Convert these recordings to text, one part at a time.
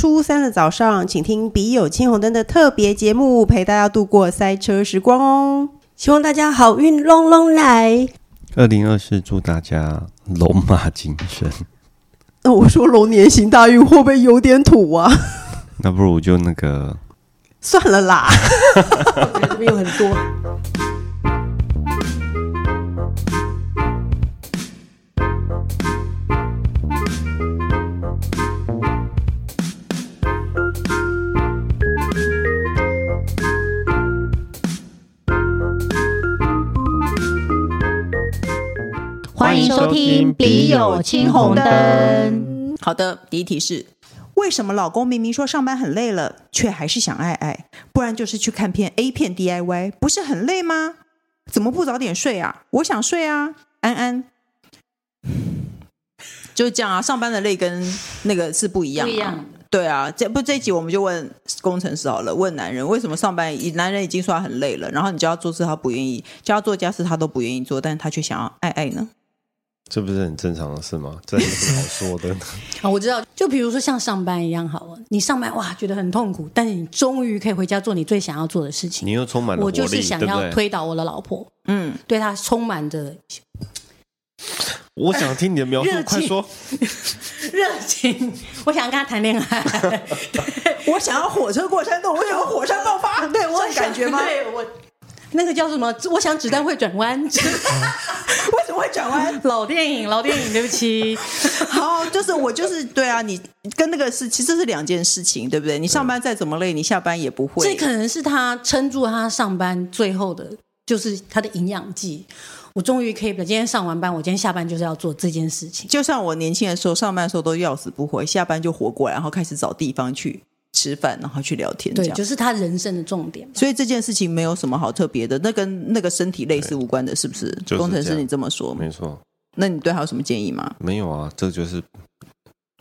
初三的早上，请听《笔友青红灯》的特别节目，陪大家度过塞车时光哦。希望大家好运隆隆来。二零二四，祝大家龙马精神。那我说龙年行大运会不会有点土啊？那不如就那个算了啦。这边有很多。收听《笔友青红灯》。好的，第一题是：为什么老公明明说上班很累了，却还是想爱爱？不然就是去看片 A 片 DIY，不是很累吗？怎么不早点睡啊？我想睡啊，安安。就是这样啊，上班的累跟那个是不一样，不一样。对啊，这不这一集我们就问工程师好了，问男人为什么上班，男人已经说他很累了，然后你叫他做事他不愿意，叫他做家事他都不愿意做，但是他却想要爱爱呢？这不是很正常的事吗？这有什么好说的呢？啊，我知道，就比如说像上班一样好了，你上班哇觉得很痛苦，但是你终于可以回家做你最想要做的事情。你又充满了，我就是想要推倒我的老婆，嗯，对她充满着。我想听你的描述，快说。热情，我想要跟他谈恋爱。我想要火车过山洞，我想要火山爆发。对我有感觉吗？对我。那个叫什么？我想子弹会转弯。为什么会转弯？老电影，老电影，对不起。好，就是我就是对啊，你跟那个是其实是两件事情，对不对？你上班再怎么累，你下班也不会。这可能是他撑住他上班最后的，就是他的营养剂。我终于可以了，今天上完班，我今天下班就是要做这件事情。就像我年轻的时候，上班的时候都要死不活，下班就活过来，然后开始找地方去。吃饭，然后去聊天，对，就是他人生的重点。所以这件事情没有什么好特别的，那跟那个身体类似无关的，是不是？就是、工程师，你这么说，没错。那你对他有什么建议吗？没有啊，这就是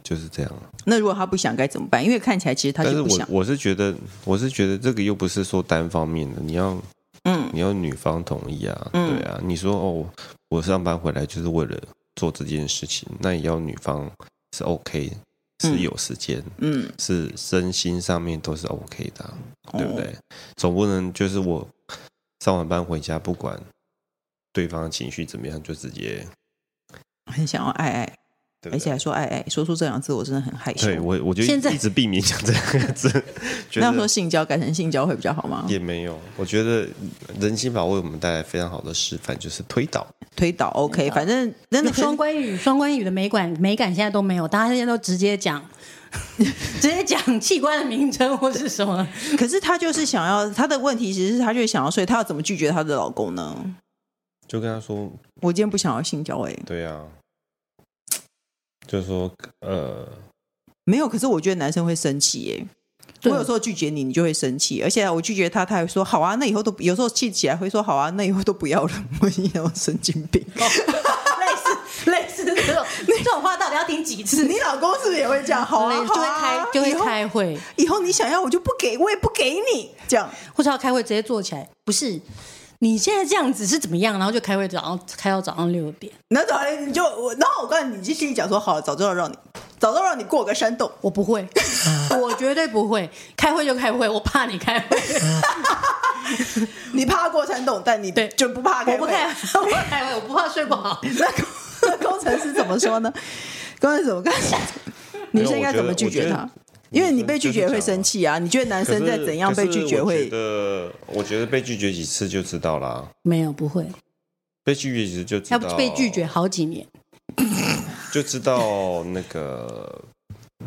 就是这样。那如果他不想该怎么办？因为看起来其实他就不想。我我是觉得，我是觉得这个又不是说单方面的，你要嗯，你要女方同意啊，嗯、对啊。你说哦，我上班回来就是为了做这件事情，那也要女方是 OK 的。是有时间，嗯，是身心上面都是 OK 的，对不对？哦、总不能就是我上完班回家，不管对方的情绪怎么样，就直接很想要爱爱。而且还说爱爱，说出这两个字我真的很害羞。对我，我就一直避免讲这两个字。那要说性交改成性交会比较好吗？也没有，我觉得人心法为我们带来非常好的示范，就是推倒，推倒。OK，反正真的双关语，双关语的美感美感现在都没有，大家现在都直接讲，直接讲器官的名称或是什么。可是他就是想要，他的问题其实是他就是想要睡，他要怎么拒绝他的老公呢？就跟他说，我今天不想要性交。哎，对呀。就是说，呃，没有。可是我觉得男生会生气耶。我有时候拒绝你，你就会生气。而且我拒绝他，他还说好啊。那以后都有时候气起来会说好啊。那以后都不要了。我一样神经病。类似类似这种这种话，到底要听几次？你老公是不是也会这样？好啊，就会开就会开会。以后你想要我就不给，我也不给你。这样或者要开会直接坐起来，不是。你现在这样子是怎么样？然后就开会，早上开到早上六点。那早上你就我，然后我告诉你，你就心里讲说，好了，早知道让你，早知道让你过个山洞，我不会，我绝对不会。开会就开会，我怕你开会。你怕过山洞，但你对就不怕开会。我不开，我不开会，我不怕睡不好。那工程师怎么说呢？工程师怎么干？女生应该怎么拒绝他？因为你被拒绝会生气啊！你觉得男生在怎样被拒绝会？呃，我觉得被拒绝几次就知道啦。没有，不会。被拒绝几次就知道。要被拒绝好几年，就知道那个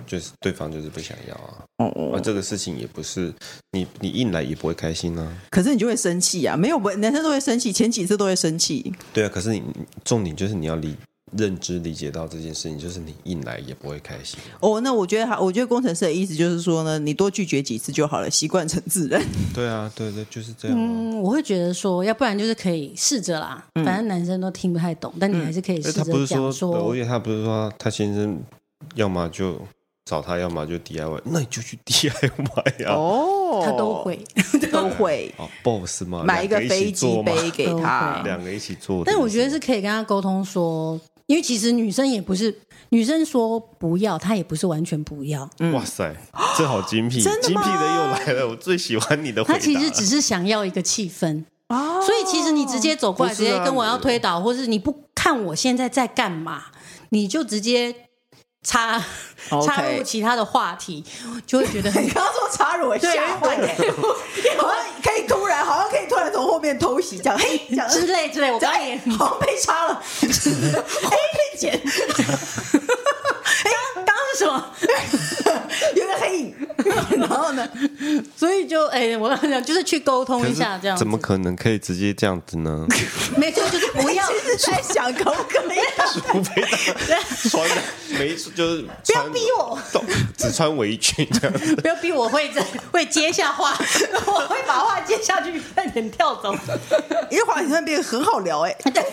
就是对方就是不想要啊。哦哦。这个事情也不是你你硬来也不会开心啊。可是你就会生气啊！没有不，男生都会生气，前几次都会生气。对啊，可是你重点就是你要离。认知理解到这件事情，就是你硬来也不会开心。哦，那我觉得他，我觉得工程师的意思就是说呢，你多拒绝几次就好了，习惯成自然。对啊，对对，就是这样。嗯，我会觉得说，要不然就是可以试着啦，嗯、反正男生都听不太懂，但你还是可以试着讲说。他不是说，我以为他不是说他先生，要么就找他，要么就 DIY，那你就去 DIY 啊。哦，他都会，都会。哦，boss 嘛，买一个飞机杯给他，两个一起做。但我觉得是可以跟他沟通说。因为其实女生也不是女生说不要，她也不是完全不要。嗯、哇塞，这好精辟，精辟的又来了，我最喜欢你的回答。她其实只是想要一个气氛。哦，所以其实你直接走过来，直接跟我要推倒，或是你不看我现在在干嘛，你就直接插插入其他的话题，就会觉得很。你刚刚说插入，我吓坏了，好像可以突然，好像可以突然从后面偷袭这样，嘿，之类之类，我刚刚也好像被插了，嘿，被剪。是什么？有个黑影，然后呢？所以就哎，我跟你讲，就是去沟通一下，这样怎么可能可以直接这样子呢？没错，就是不要在想可不可以？除非穿的没就是 不要逼我，只穿围裙这样子。不要逼我会在会接下话，我会把话接下去，快点跳走。因为话题那边很好聊哎，对，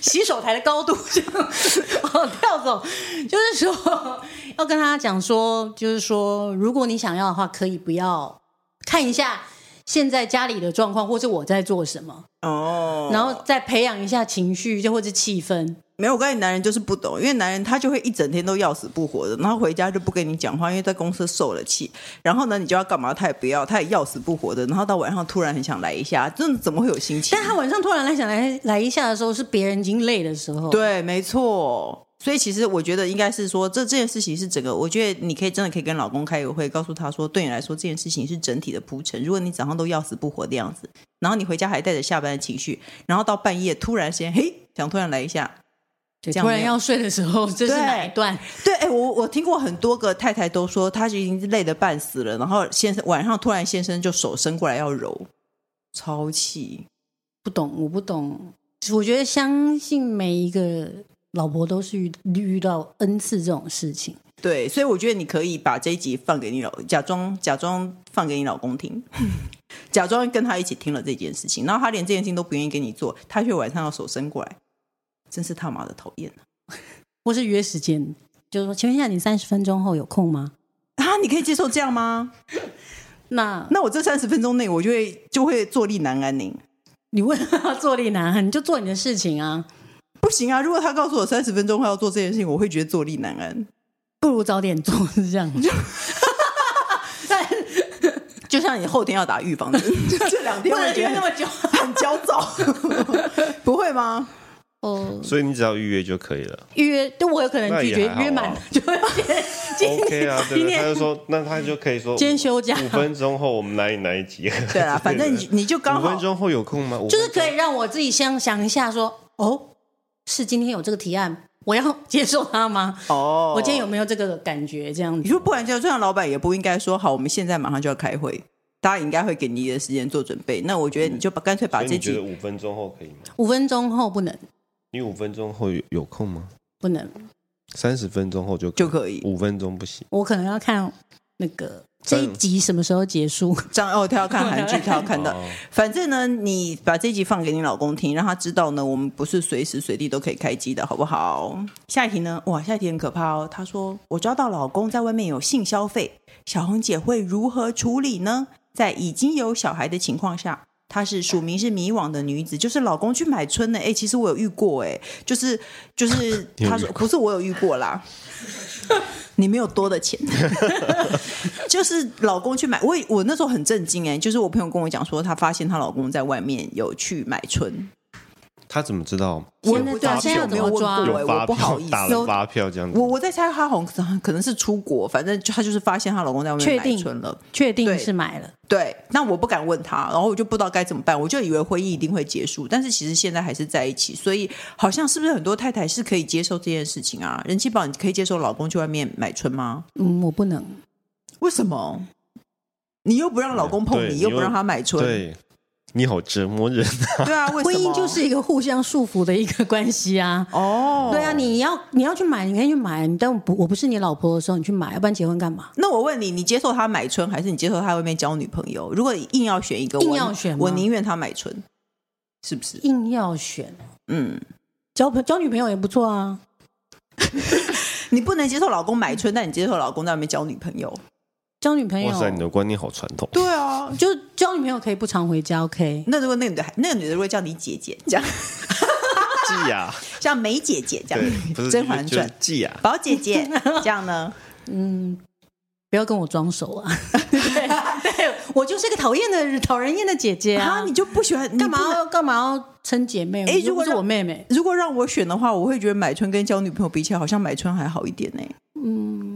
洗手台的高度这样跳走，就是说。要跟他讲说，就是说，如果你想要的话，可以不要看一下现在家里的状况，或是我在做什么哦，然后再培养一下情绪，就或者气氛。没有，我跟你男人就是不懂，因为男人他就会一整天都要死不活的，然后回家就不跟你讲话，因为在公司受了气。然后呢，你就要干嘛，他也不要，他也要死不活的。然后到晚上突然很想来一下，这怎么会有心情？但他晚上突然来想来来一下的时候，是别人已经累的时候。对，没错。所以其实我觉得应该是说，这这件事情是整个，我觉得你可以真的可以跟老公开个会，告诉他说，对你来说这件事情是整体的铺陈。如果你早上都要死不活的样子，然后你回家还带着下班的情绪，然后到半夜突然间嘿想突然来一下，对，突然要睡的时候，这是哪一段？对，哎，我我听过很多个太太都说，她已经累得半死了，然后先生晚上突然先生就手伸过来要揉，超气，不懂，我不懂，我觉得相信每一个。老婆都是遇遇到 N 次这种事情，对，所以我觉得你可以把这一集放给你老，假装假装放给你老公听，假装跟他一起听了这件事情，然后他连这件事情都不愿意给你做，他却晚上要手伸过来，真是他妈的讨厌啊！或是约时间，就是说，请问一下，你三十分钟后有空吗？啊，你可以接受这样吗？那那我这三十分钟内，我就会就会坐立难安。你你为什么要坐立难安？你就做你的事情啊。不行啊！如果他告诉我三十分钟后要做这件事情，我会觉得坐立难安。不如早点做，是这样。就 就像你后天要打预防针，这两天会觉得那么久很焦躁，不会吗？哦，所以你只要预约就可以了。预约，但我有可能拒绝，约满就会。OK 啊，今天，他就说，那他就可以说，今天休假，五分钟后我们哪里哪一集？对啊，反正你你就刚好五分钟后有空吗？就是可以让我自己先想一下，说哦。是今天有这个提案，我要接受他吗？哦，我今天有没有这个感觉？这样子，你说不然就这样，老板也不应该说好，我们现在马上就要开会，大家应该会给你的时间做准备。那我觉得你就把干脆把这几，你觉得五分钟后可以吗？五分钟后不能。你五分钟后有有空吗？不能。三十分钟后就就可以，五分钟不行。我可能要看那个。这一集什么时候结束？这样哦，他要看韩剧，他要看到。反正呢，你把这一集放给你老公听，让他知道呢，我们不是随时随地都可以开机的，好不好？下一题呢？哇，下一题很可怕哦。他说：“我抓到老公在外面有性消费，小红姐会如何处理呢？”在已经有小孩的情况下，她是署名是迷惘的女子，就是老公去买春呢。哎，其实我有遇过，哎，就是就是 他说不是我有遇过啦。你没有多的钱，就是老公去买。我我那时候很震惊哎，就是我朋友跟我讲说，她发现她老公在外面有去买春。他怎么知道？我现在有没有抓？我不好意思，打了发票这样子。我我在猜他好像可能是出国，反正她就是发现她老公在外面买春了，确定是买了。对，那我不敢问他，然后我就不知道该怎么办，我就以为婚姻一定会结束，但是其实现在还是在一起，所以好像是不是很多太太是可以接受这件事情啊？人气宝，你可以接受老公去外面买春吗？嗯，我不能。为什么？你又不让老公碰你，又不让他买春，对。你好折磨人啊！对啊，婚姻就是一个互相束缚的一个关系啊。哦，对啊，你要你要去买，你可以去买，但我不我不是你老婆的时候，你去买，要不然结婚干嘛？那我问你，你接受他买春，还是你接受他外面交女朋友？如果硬要选一个，硬要选，我宁愿他买春，是不是？硬要选，嗯，交交女朋友也不错啊。你不能接受老公买春，但你接受老公在外面交女朋友。交女朋友，哇塞，你的观念好传统。对啊，就交女朋友可以不常回家，OK？那如果那个女的，那个女的如果叫你姐姐，这样，季呀，像梅姐姐这样，《甄嬛传》记啊，宝姐姐这样呢？嗯。不要跟我装熟啊！对，对 我就是个讨厌的、讨人厌的姐姐啊！你就不喜欢？干嘛要干嘛要称姐妹？哎，如果是我妹妹，如果让我选的话，我会觉得买春跟交女朋友比起来，好像买春还好一点呢。嗯，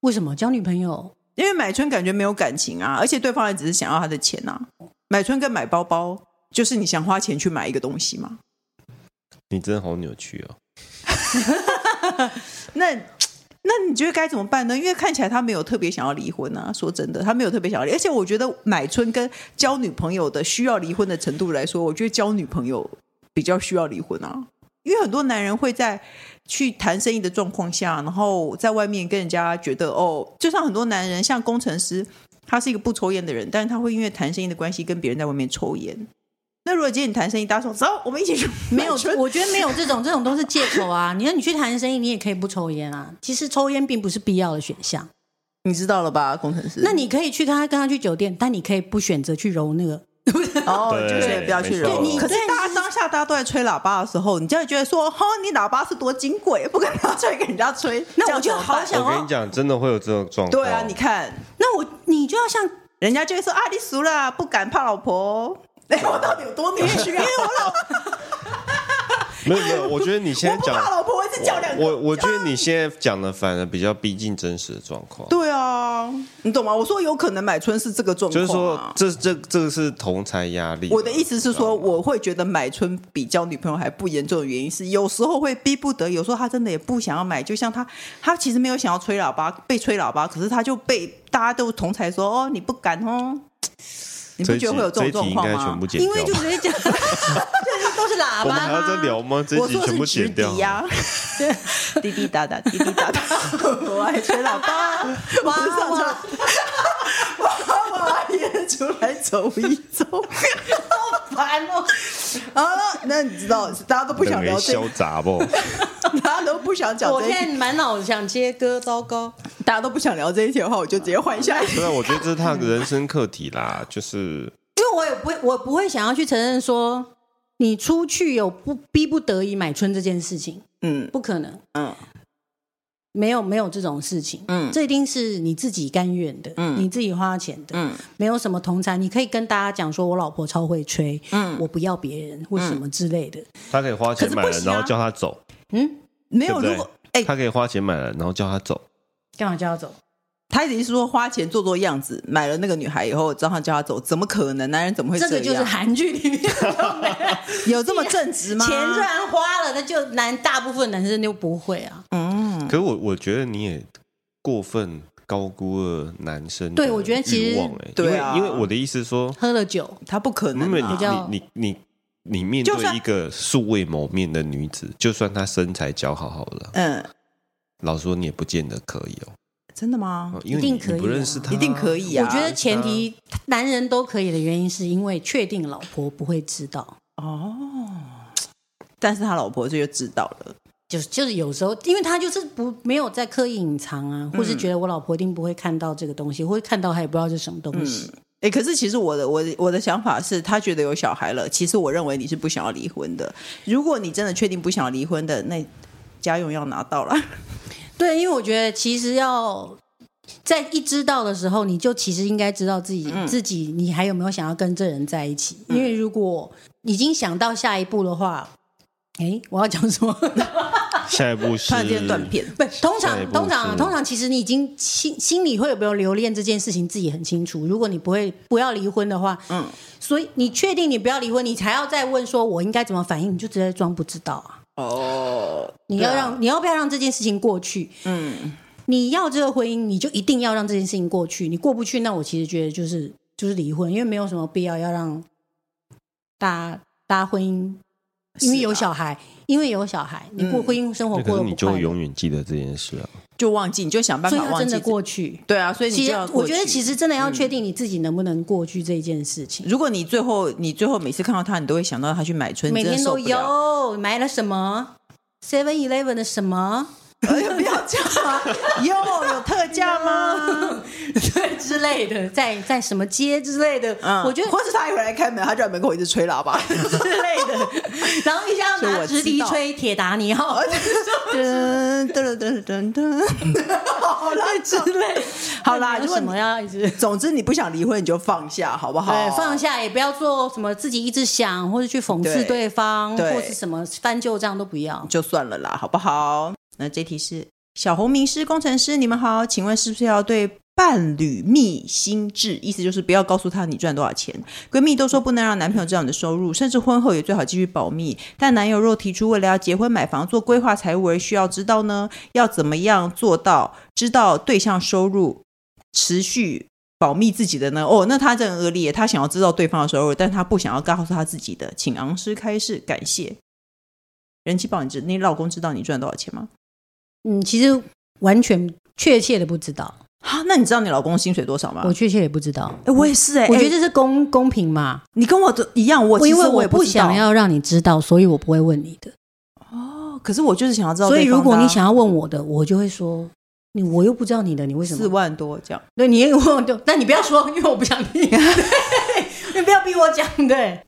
为什么交女朋友？因为买春感觉没有感情啊，而且对方也只是想要他的钱啊。买春跟买包包，就是你想花钱去买一个东西嘛。你真的好扭曲哦！那。那你觉得该怎么办呢？因为看起来他没有特别想要离婚啊。说真的，他没有特别想要离，而且我觉得买春跟交女朋友的需要离婚的程度来说，我觉得交女朋友比较需要离婚啊。因为很多男人会在去谈生意的状况下，然后在外面跟人家觉得哦，就像很多男人，像工程师，他是一个不抽烟的人，但是他会因为谈生意的关系跟别人在外面抽烟。那如果今天你谈生意，大家说走，我们一起去。没有，我觉得没有这种，这种都是借口啊。你说你去谈生意，你也可以不抽烟啊。其实抽烟并不是必要的选项，你知道了吧，工程师？那你可以去跟他，跟他去酒店，但你可以不选择去揉那个。哦，就是不要去惹。你可是大家当下大家都在吹喇叭的时候，你就会觉得说，哈，你喇叭是多金贵，不跟人家吹，给人家吹。那我就好想。我跟你讲，真的会有这种状况。对啊，你看，那我你就要像人家就会说啊，你熟了，不敢怕老婆。哎，我到底有多女权？因为我老没有没有，我觉得你现在讲老婆，我一直讲两个。我我觉得你现在讲的反而比较逼近真实的状况。对啊，你懂吗？我说有可能买春是这个状况，就是说这这这个是同财压力。我的意思是说，我会觉得买春比交女朋友还不严重的原因是，有时候会逼不得，有时候他真的也不想要买。就像他，他其实没有想要吹喇叭，被吹喇叭，可是他就被大家都同才说哦，你不敢哦。你不觉得会有这种状况吗？因为就直接讲，这都是喇叭。我们还要再聊吗？这一集全部剪掉。滴滴答答，滴滴答答，我爱吹喇叭。娃娃，娃娃也出来走一走，好烦哦。好了，那你知道，大家都不想聊这个。杂不？大家都不想讲。我现在满脑子想接歌，糟糕。大家都不想聊这一题的话，我就直接换下一题。对啊，我觉得这是他的人生课题啦，就是因为我也不会，我不会想要去承认说你出去有不逼不得已买春这件事情。嗯，不可能。嗯，没有没有这种事情。嗯，这一定是你自己甘愿的。嗯，你自己花钱的。嗯，没有什么同侪，你可以跟大家讲说，我老婆超会吹。嗯，我不要别人或什么之类的。他可以花钱买了，然后叫他走。嗯，没有，如果哎，他可以花钱买了，然后叫他走。干嘛叫他走？他意思是说花钱做做样子，买了那个女孩以后，让他叫他走，怎么可能？男人怎么会这样？这个就是韩剧里面有这么正直吗？钱虽然花了，那就男大部分男生就不会啊。嗯，可是我我觉得你也过分高估了男生。对，我觉得其实对啊，因为我的意思是说，喝了酒他不可能。因为你你你你面对一个素未谋面的女子，就算她身材姣好好了，嗯。老实说，你也不见得可以哦。真的吗？一定可以，不认识他，一定可以啊。我觉得前提男人都可以的原因，是因为确定老婆不会知道哦。但是他老婆就知道了，就是就是有时候，因为他就是不没有在刻意隐藏啊，或是觉得我老婆一定不会看到这个东西，或者看到他也不知道是什么东西。哎，可是其实我的我的我的想法是，他觉得有小孩了，其实我认为你是不想要离婚的。如果你真的确定不想要离婚的，那家用要拿到了。对，因为我觉得其实要在一知道的时候，你就其实应该知道自己、嗯、自己你还有没有想要跟这人在一起。因为如果已经想到下一步的话，哎，我要讲什么？下一步是突然间断片。不，通常通常通常，其实你已经心心里会有没有留恋这件事情，自己很清楚。如果你不会不要离婚的话，嗯，所以你确定你不要离婚，你才要再问说我应该怎么反应，你就直接装不知道啊。哦，你要让、啊、你要不要让这件事情过去？嗯，你要这个婚姻，你就一定要让这件事情过去。你过不去，那我其实觉得就是就是离婚，因为没有什么必要要让大家大家婚姻，因为有小孩，啊、因为有小孩，你过婚姻生活过得不快乐，你就永远记得这件事啊。就忘记，你就想办法忘记，真的过去。对啊，所以你就要其实我觉得，其实真的要确定你自己能不能过去这件事情。如果你最后，你最后每次看到他，你都会想到他去买春，每天都有买了什么？Seven Eleven 的什么？有有特价吗？对，之类的，在在什么街之类的，嗯，我觉得，或是他一回来开门，他就在门口一直吹喇叭 之类的，然后一下拿直笛吹铁达尼号，噔噔噔噔噔，好啦之类，好啦，为什么要一直？总之你不想离婚，你就放下，好不好？对，放下，也不要做什么自己一直想，或者去讽刺对方，或是什么翻旧账都不要，就算了啦，好不好？那这题是。小红名师工程师，你们好，请问是不是要对伴侣密心智？意思就是不要告诉他你赚多少钱。闺蜜都说不能让男朋友知道你的收入，甚至婚后也最好继续保密。但男友若提出为了要结婚买房做规划财务而需要知道呢？要怎么样做到知道对象收入持续保密自己的呢？哦，那他这很恶劣，他想要知道对方的收入，但他不想要告诉他自己的。请昂师开示，感谢。人气宝，你知你老公知道你赚多少钱吗？嗯，其实完全确切的不知道。哈，那你知道你老公薪水多少吗？我确切也不知道。哎，我也是哎，我觉得这是公公平嘛。你跟我的一样，我其实我也不，因为我不想要让你知道，所以我不会问你的。哦，可是我就是想要知道。所以如果你想要问我的，我就会说你，我又不知道你的，你为什么四万多这样？对，你也问就，但你不要说，因为我不想听。你不要逼我讲。对，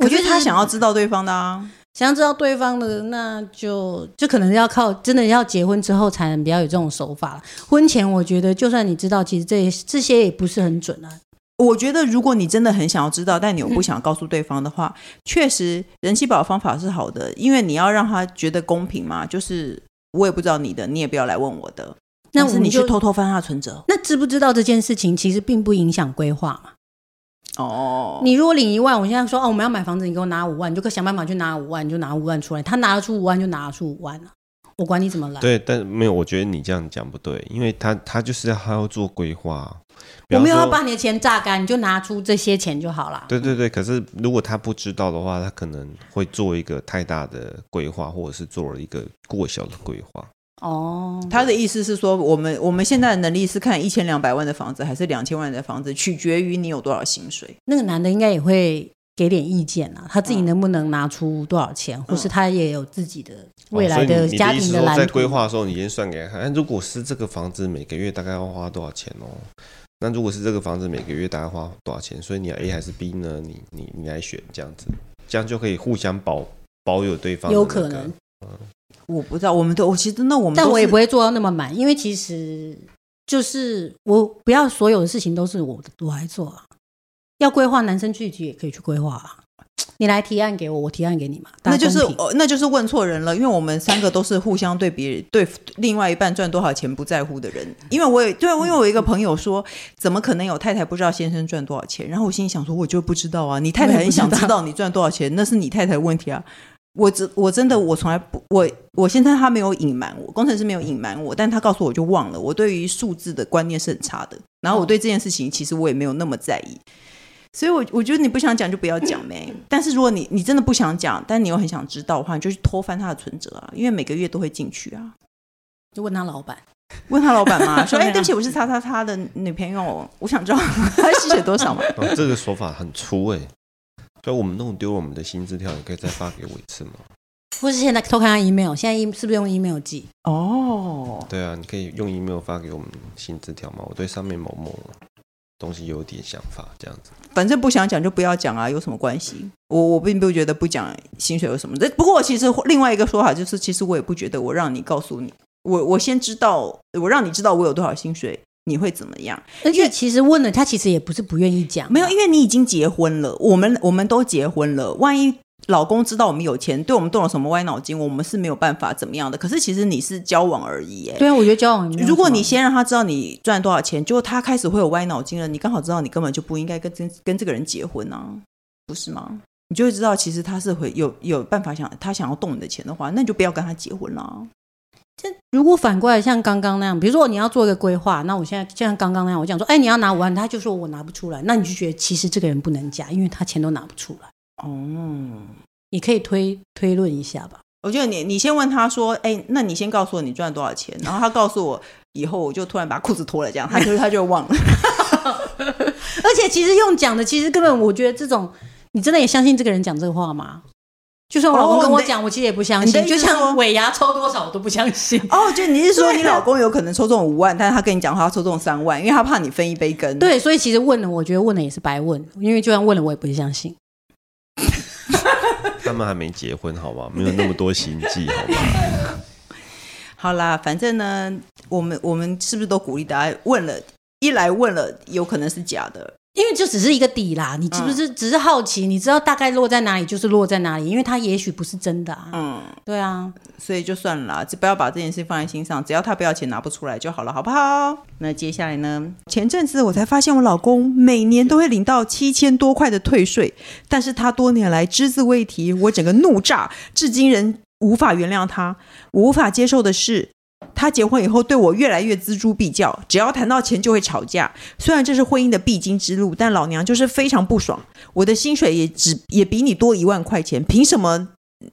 我觉得他想要知道对方的啊。想要知道对方的，那就就可能要靠真的要结婚之后才能比较有这种手法。婚前我觉得，就算你知道，其实这这些也不是很准啊。我觉得，如果你真的很想要知道，但你又不想告诉对方的话，嗯、确实人气宝方法是好的，因为你要让他觉得公平嘛。就是我也不知道你的，你也不要来问我的。那是你去偷偷翻他存折。那知不知道这件事情，其实并不影响规划嘛。哦，你如果领一万，我现在说哦，我们要买房子，你给我拿五万，你就可想办法去拿五万，你就拿五万出来。他拿得出五万，就拿得出五万了，我管你怎么来。对，但没有，我觉得你这样讲不对，因为他他就是要他要做规划。我没有要把你的钱榨干，你就拿出这些钱就好了。对对对，可是如果他不知道的话，他可能会做一个太大的规划，或者是做了一个过小的规划。哦，他的意思是说，我们我们现在的能力是看一千两百万的房子还是两千万的房子，取决于你有多少薪水。那个男的应该也会给点意见啊，他自己能不能拿出多少钱，嗯、或是他也有自己的未来的家庭的蓝图。在规划的时候，你先算给他看。如果是这个房子每个月大概要花多少钱哦？那如果是这个房子每个月大概花多少钱？所以你要 A 还是 B 呢？你你你来选这样子，这样就可以互相保保有对方、那个。有可能。嗯我不知道，我们都我其实那我们，但我也不会做到那么满，因为其实就是我不要所有的事情都是我我来做啊。要规划，男生聚集也可以去规划啊。你来提案给我，我提案给你嘛。那就是那就是问错人了，因为我们三个都是互相对别人对另外一半赚多少钱不在乎的人。因为我也对，因为我有一个朋友说，怎么可能有太太不知道先生赚多少钱？然后我心里想说，我就不知道啊。你太太很想知道你赚多少钱，那是你太太的问题啊。我真我真的我从来不我我现在他没有隐瞒我，工程师没有隐瞒我，但他告诉我就忘了。我对于数字的观念是很差的，然后我对这件事情其实我也没有那么在意，所以我我觉得你不想讲就不要讲 呗。但是如果你你真的不想讲，但你又很想知道的话，你就去偷翻他的存折啊，因为每个月都会进去啊。就问他老板，问他老板嘛，说哎、欸，对不起，我是叉叉叉的女朋友，我想知道他吸血多少嘛。哦，这个说法很粗哎。所以我们弄丢了我们的薪资条，你可以再发给我一次吗？或是现在偷看下 email，现在 e 是不是用 email 寄？哦，对啊，你可以用 email 发给我们薪资条吗？我对上面某某东西有点想法，这样子。反正不想讲就不要讲啊，有什么关系？我我并不觉得不讲薪水有什么。不过其实另外一个说法就是，其实我也不觉得我让你告诉你，我我先知道，我让你知道我有多少薪水。你会怎么样？而且其实问了他，其实也不是不愿意讲。没有，因为你已经结婚了，我们我们都结婚了。万一老公知道我们有钱，对我们动了什么歪脑筋，我们是没有办法怎么样的。可是其实你是交往而已，哎。对啊，我觉得交往。如果你先让他知道你赚多少钱，结果他开始会有歪脑筋了，你刚好知道你根本就不应该跟跟跟这个人结婚啊，不是吗？你就会知道，其实他是会有有办法想他想要动你的钱的话，那你就不要跟他结婚了。这如果反过来像刚刚那样，比如说你要做一个规划，那我现在就像刚刚那样，我讲说，哎，你要拿五万，他就说我拿不出来，那你就觉得其实这个人不能嫁，因为他钱都拿不出来。哦，你可以推推论一下吧。我觉得你你先问他说，哎，那你先告诉我你赚多少钱，然后他告诉我以后，我就突然把裤子脱了，这样他就他就忘了。而且其实用讲的，其实根本我觉得这种，你真的也相信这个人讲这个话吗？就算我老公跟我讲，我其实也不相信。就像尾牙抽多少，我都不相信。哦，就你是说你老公有可能抽中五万，但是他跟你讲他抽中三万，因为他怕你分一杯羹。对，所以其实问了，我觉得问了也是白问，因为就算问了，我也不会相信。他们还没结婚，好吧？没有那么多心计，好吧？好啦，反正呢，我们我们是不是都鼓励大家问了？一来问了，有可能是假的。因为就只是一个底啦，你是不是只是好奇？嗯、你知道大概落在哪里，就是落在哪里，因为它也许不是真的啊。嗯，对啊，所以就算了啦，就不要把这件事放在心上，只要他不要钱拿不出来就好了，好不好？那接下来呢？前阵子我才发现，我老公每年都会领到七千多块的退税，但是他多年来只字未提，我整个怒炸，至今仍无法原谅他。我无法接受的是。他结婚以后对我越来越锱铢必较，只要谈到钱就会吵架。虽然这是婚姻的必经之路，但老娘就是非常不爽。我的薪水也只也比你多一万块钱，凭什么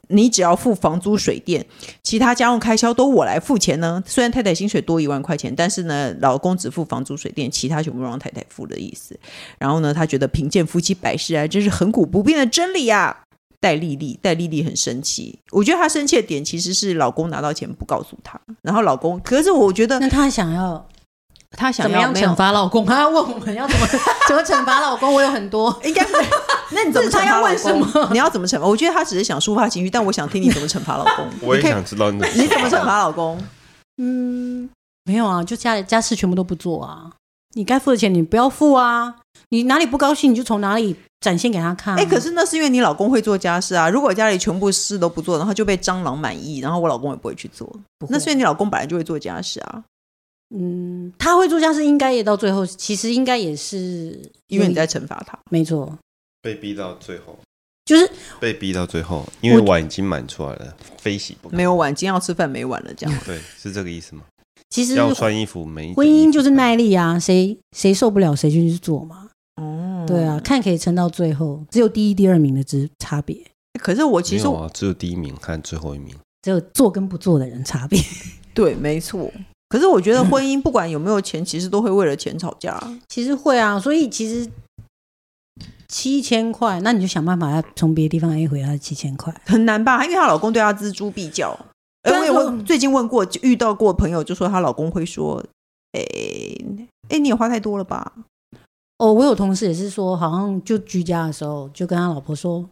你只要付房租水电，其他家用开销都我来付钱呢？虽然太太薪水多一万块钱，但是呢，老公只付房租水电，其他全部让太太付的意思。然后呢，他觉得贫贱夫妻百事哀，这是恒古不变的真理呀、啊。戴丽丽，戴丽丽很生气。我觉得她生气的点其实是老公拿到钱不告诉她，然后老公，可是我觉得那她想要，她想要怎么样惩罚老公？她要问我们要怎么 怎么惩罚老公？我有很多，应该是。那你怎么惩罚老公？你要怎么惩罚？我觉得她只是想抒发情绪，但我想听你怎么惩罚老公。我也想知道你你怎么惩罚老公？嗯，没有啊，就家里家事全部都不做啊。你该付的钱你不要付啊。你哪里不高兴你就从哪里。展现给他看。哎，可是那是因为你老公会做家事啊。如果家里全部事都不做，然后就被蟑螂满意，然后我老公也不会去做。那是因为你老公本来就会做家事啊。嗯，他会做家事，应该也到最后，其实应该也是因为你在惩罚他。没错，被逼到最后，就是被逼到最后，因为碗已经满出来了，非洗不可。没有碗，今天要吃饭没碗了，这样。对，是这个意思吗？其实要穿衣服没。婚姻就是耐力啊，谁谁受不了谁就去做嘛。哦，对啊，看可以撑到最后，只有第一、第二名的之差别。可是我其实我、啊、只有第一名看最后一名，只有做跟不做的人差别。对，没错。可是我觉得婚姻不管有没有钱，其实都会为了钱吵架。其实会啊，所以其实七千块，那你就想办法要从别的地方 A 回他的七千块，很难吧？因为她老公对她锱铢必较。哎，我有问，最近问过，遇到过朋友就说她老公会说：“哎哎，你也花太多了吧？”哦，我有同事也是说，好像就居家的时候，就跟他老婆说，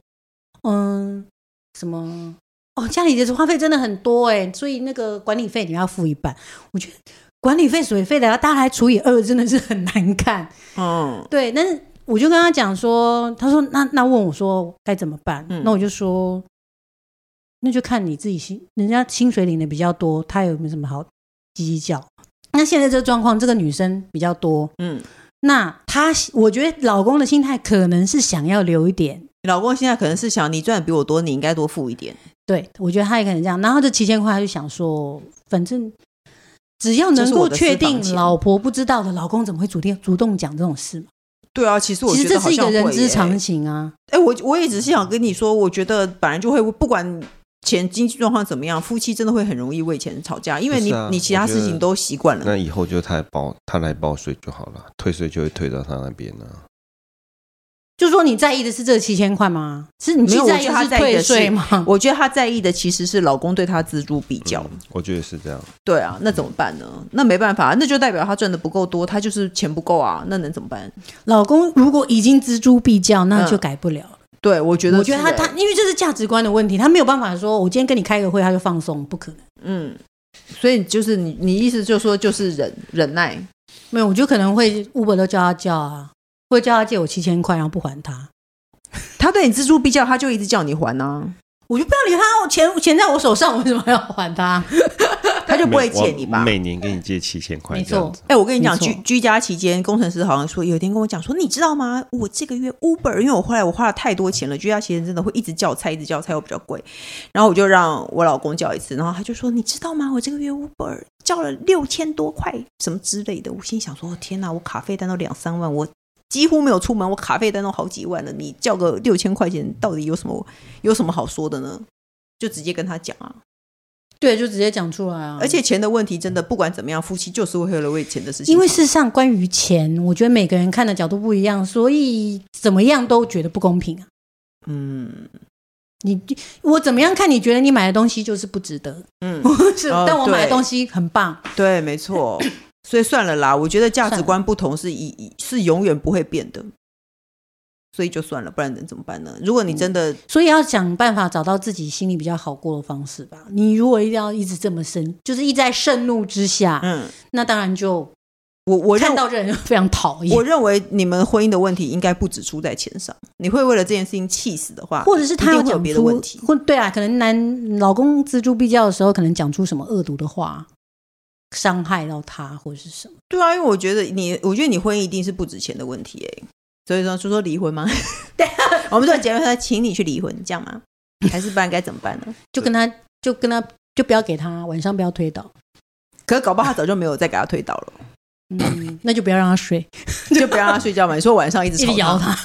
嗯，什么哦，家里的花费真的很多哎，所以那个管理费你要付一半。我觉得管理费、水费的要大家来除以二，真的是很难看。嗯，对。但是我就跟他讲说，他说那那问我说该怎么办？嗯，那我就说，那就看你自己薪，人家薪水领的比较多，他有没有什么好计计较？那现在这个状况，这个女生比较多，嗯。那他，我觉得老公的心态可能是想要留一点。老公现在可能是想，你赚的比我多，你应该多付一点。对，我觉得他也可能这样。然后这七千块，他就想说，反正只要能够确定老婆不知道的，老公怎么会主动主动讲这种事嘛？对啊，其实我觉得这是一个人之常情啊。哎，我我也只是想跟你说，我觉得本来就会不管。钱经济状况怎么样？夫妻真的会很容易为钱吵架，因为你、啊、你其他事情都习惯了。那以后就他来报他来报税就好了，退税就会退到他那边呢。就说你在意的是这七千块吗？是你在意他退税吗？我觉得他在意的其实是老公对他锱铢必较、嗯。我觉得是这样。对啊，那怎么办呢？那没办法，那就代表他赚的不够多，他就是钱不够啊。那能怎么办？老公如果已经锱铢必较，那就改不了。嗯对，我觉得，我觉得他他，因为这是价值观的问题，他没有办法说，我今天跟你开个会，他就放松，不可能。嗯，所以就是你，你意思就是说，就是忍忍耐，没有，我就可能会 Uber 都叫他叫啊，会叫他借我七千块，然后不还他，他对你锱铢必较，他就一直叫你还呢、啊。我就不要理他，我钱钱在我手上，我为什么要还他？他就不会借你吧？每年给你借七千块，没错。哎，我跟你讲，居居家期间，工程师好像说有一天跟我讲说，你知道吗？我这个月 Uber，因为我后来我花了太多钱了，居家期间真的会一直叫菜，一直叫菜又比较贵。然后我就让我老公叫一次，然后他就说，你知道吗？我这个月 Uber 叫了六千多块，什么之类的。我心想说，天哪，我卡费单都两三万，我。几乎没有出门，我卡费单都好几万了。你叫个六千块钱，到底有什么有什么好说的呢？就直接跟他讲啊，对，就直接讲出来啊。而且钱的问题，真的不管怎么样，夫妻就是为了为钱的事情。因为事实上，关于钱，我觉得每个人看的角度不一样，所以怎么样都觉得不公平啊。嗯，你我怎么样看？你觉得你买的东西就是不值得？嗯，是，但我买的东西很棒。对，没错。所以算了啦，我觉得价值观不同是一是永远不会变的。所以就算了，不然能怎么办呢？如果你真的，所以要想办法找到自己心里比较好过的方式吧。你如果一定要一直这么生，就是一直在盛怒之下，嗯，那当然就我我看到这人就非常讨厌。我认为你们婚姻的问题应该不止出在钱上。你会为了这件事情气死的话，或者是他有讲别的问题，或对啊，可能男老公锱铢必较的时候，可能讲出什么恶毒的话，伤害到他或者是什么。对啊，因为我觉得你，我觉得你婚姻一定是不值钱的问题哎。所以说，说说离婚吗？对，我们说结论说，请你去离婚，这样吗？还是不然该怎么办呢？就跟他，就跟他，就不要给他晚上不要推倒。可是搞不好他早就没有再给他推倒了。嗯，那就不要让他睡，就不要让他睡觉嘛。你说晚上一直吵摇他，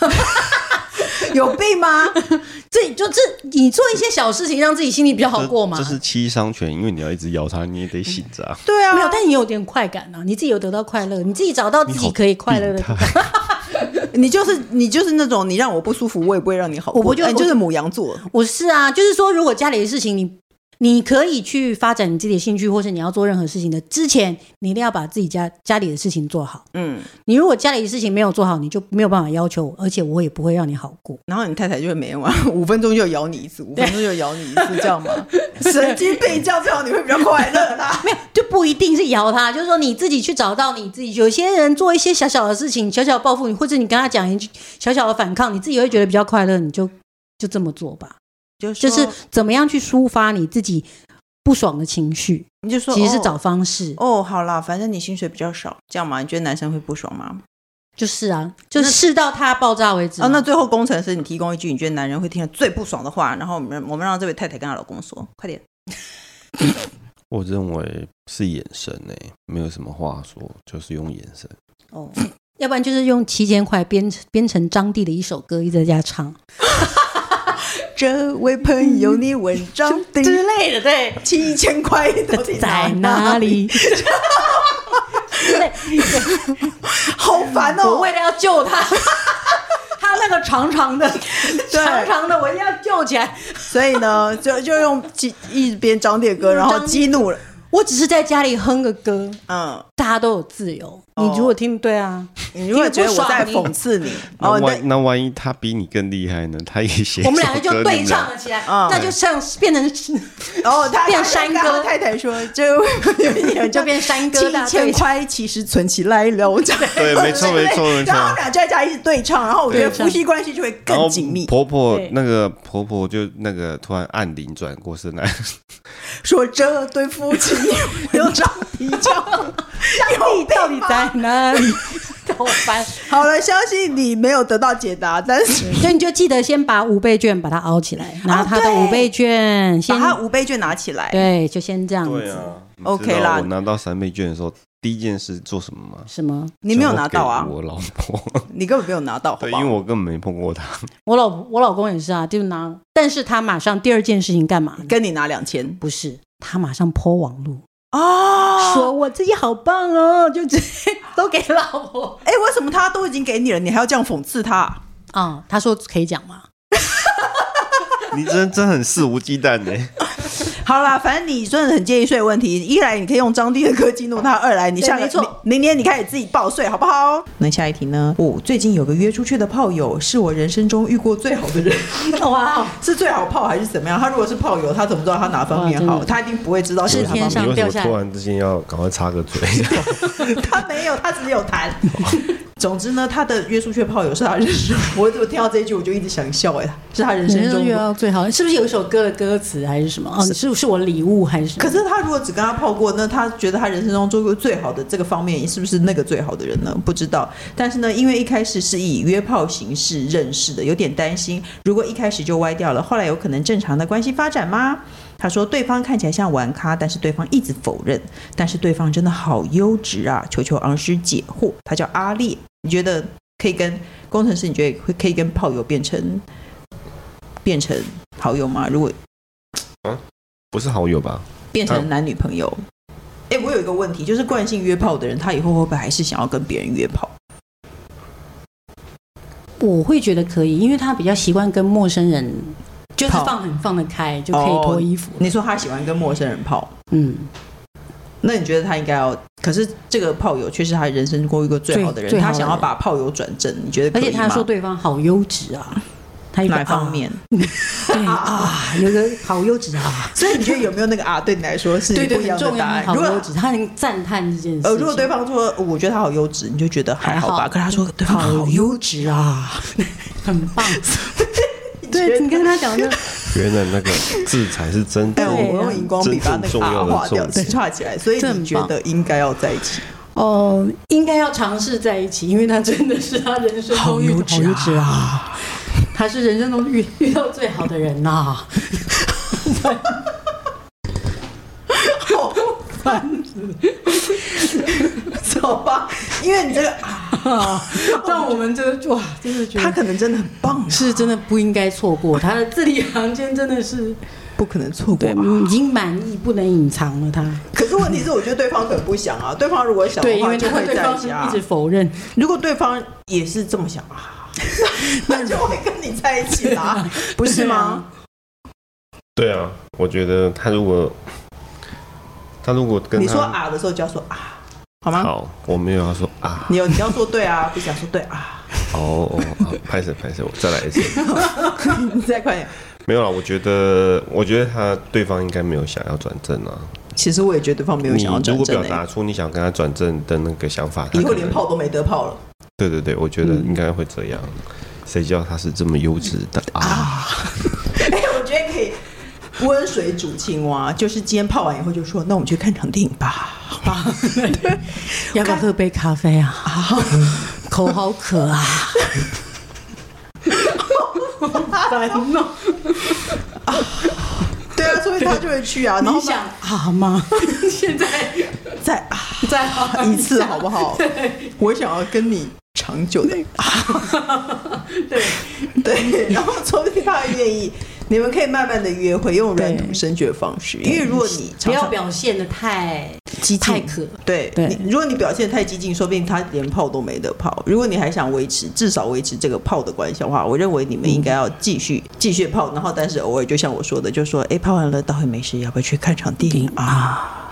有病吗？这就这你做一些小事情，让自己心里比较好过吗。这是七伤拳，因为你要一直咬它，你也得醒着啊。对啊，没有，但你有点快感啊，你自己有得到快乐，你自己找到自己可以快乐的地方。你就是你就是那种你让我不舒服，我也不会让你好过。我不就、哎、就是母羊座。我是啊，就是说，如果家里的事情你你可以去发展你自己的兴趣，或是你要做任何事情的之前，你一定要把自己家家里的事情做好。嗯，你如果家里的事情没有做好，你就没有办法要求我，而且我也不会让你好过。然后你太太就会每天晚上五分钟就咬你一次，五分钟就咬你一次，这样吗？神经病，这样最好你会比较快乐啦。没有，就不一定是咬他，就是说你自己去找到你自己。有些人做一些小小的事情，小小的报复你，或者你跟他讲一句小小的反抗，你自己会觉得比较快乐，你就就这么做吧。就就是怎么样去抒发你自己不爽的情绪，你就说，其实是找方式。哦，哦，好啦，反正你薪水比较少，这样嘛？你觉得男生会不爽吗？就是啊，就是试到他爆炸为止。哦，那最后工程师，你提供一句你觉得男人会听得最不爽的话，然后我们我们让这位太太跟她老公说，快点。我认为是眼神诶、欸，没有什么话说，就是用眼神。哦，要不然就是用七千块编编成张帝的一首歌，一直在家唱。这位朋友，你文章之类的，对，七千块的在哪里？好烦哦！我为了要救他，他那个长长的、长长的，我一定要救起来。所以呢，就就用激一边张点歌，然后激怒了。我只是在家里哼个歌，嗯，大家都有自由。你如果听对啊，你如果觉得我在讽刺你，哦，那那万一他比你更厉害呢？他也写，我们两个就对唱了起来，那就像变成然后，他变山歌。太太说，就就变山歌。几千块其实存起来了，对，没错没错。然后我们俩就在家一直对唱，然后我觉得夫妻关系就会更紧密。婆婆那个婆婆就那个突然按铃转过身来，说这对夫妻。有张皮叫，你到底在哪里？好烦。好了，相信你没有得到解答，但是所以你就记得先把五倍券把它凹起来，拿他的五倍券，先把他五倍券拿起来。对，就先这样子。啊，OK 啦。我拿到三倍券的时候，第一件事做什么吗？什么？你没有拿到啊？我老婆，你根本没有拿到，对，因为我根本没碰过他。我老我老公也是啊，就拿，但是他马上第二件事情干嘛？跟你拿两千？不是，他马上 po 网路。哦，说我自己好棒哦，就直接都给老婆。哎，为什么他都已经给你了，你还要这样讽刺他？啊、哦，他说可以讲吗？你真真很肆无忌惮呢。好啦，反正你真的很介意税问题。一来你可以用张帝的歌激怒他，二来你下个明年你开始自己报税，好不好？那下一题呢？哦，最近有个约出去的炮友，是我人生中遇过最好的人。哇，是最好炮还是怎么样？他如果是炮友，他怎么知道他哪方面好？他一定不会知道是天上掉下来。你为什么突然之间要赶快插个嘴？他没有，他只有谈。总之呢，他的约出去的炮友是他人生。我我听到这一句，我就一直想笑。哎，是他人生中遇到最好，是不是有一首歌的歌词还是什么？哦，是不是我礼物还是？可是他如果只跟他泡过，那他觉得他人生中做过最好的这个方面，是不是那个最好的人呢？不知道。但是呢，因为一开始是以约炮形式认识的，有点担心，如果一开始就歪掉了，后来有可能正常的关系发展吗？他说对方看起来像玩咖，但是对方一直否认，但是对方真的好优质啊！求求昂师解惑。他叫阿烈。你觉得可以跟工程师？你觉得会可以跟炮友变成变成好友吗？如果啊，不是好友吧？变成男女朋友？哎、我有一个问题，就是惯性约炮的人，他以后会不会还是想要跟别人约炮？我会觉得可以，因为他比较习惯跟陌生人就是放很放得开，就可以脱衣服。你说他喜欢跟陌生人泡，嗯，那你觉得他应该要？可是这个炮友却是他人生过一个最好的人，他想要把炮友转正，你觉得？而且他说对方好优质啊。他哪方面？对啊，有个好优质啊！所以你觉得有没有那个啊？对你来说是不一样的答案。好优质，他能赞叹这件事。呃，如果对方说我觉得他好优质，你就觉得还好吧？可是他说对方好优质啊，很棒。对，你跟他讲的，原来那个字才是真的。我用荧光笔把那个啊画掉，画起来。所以你觉得应该要在一起？哦，应该要尝试在一起，因为他真的是他人生中遇到好优质啊。他是人生中遇遇到最好的人呐、啊，走吧，因为你这个啊，让我们这个哇，真的觉得他可能真的很棒、啊，是真的不应该错过他的字里行间，真的是不可能错过，已经满意，不能隐藏了他。可是问题是，我觉得对方可能不想啊，对方如果想的话，就会在一起啊。一直否认，如果对方也是这么想啊。那就会跟你在一起啦，不是吗？对啊，我觉得他如果他如果跟你说啊的时候，就要说啊，好吗？好，我没有要说啊，你有你要说对啊，不想说对啊。哦哦，拍手拍手，我再来一次，你 再快点。没有了，我觉得我觉得他对方应该没有想要转正啊。其实我也觉得对方没有想要转正。如果表达出你想跟他转正的那个想法，以后连泡都没得泡了。对对对，我觉得应该会这样。谁知道他是这么优质的啊？温水煮青蛙，就是今天泡完以后就说，那我们去看场电影吧。对，要不要喝杯咖啡啊？口好渴啊！烦恼啊！对啊，所以他就会去啊。你想啊吗？现在再啊再啊一次好不好？对，我想要跟你。长久的啊，对 对，然后说不定他还愿意，你们可以慢慢的约会，用软土深掘的方式。因为如果你不要表现的太激太可，对对，如果你表现的太激进，说不定他连泡都没得泡。如果你还想维持至少维持这个泡的关系的话，我认为你们应该要继续继续泡，然后但是偶尔就像我说的，就说哎泡完了倒会没事，要不要去看场电影啊？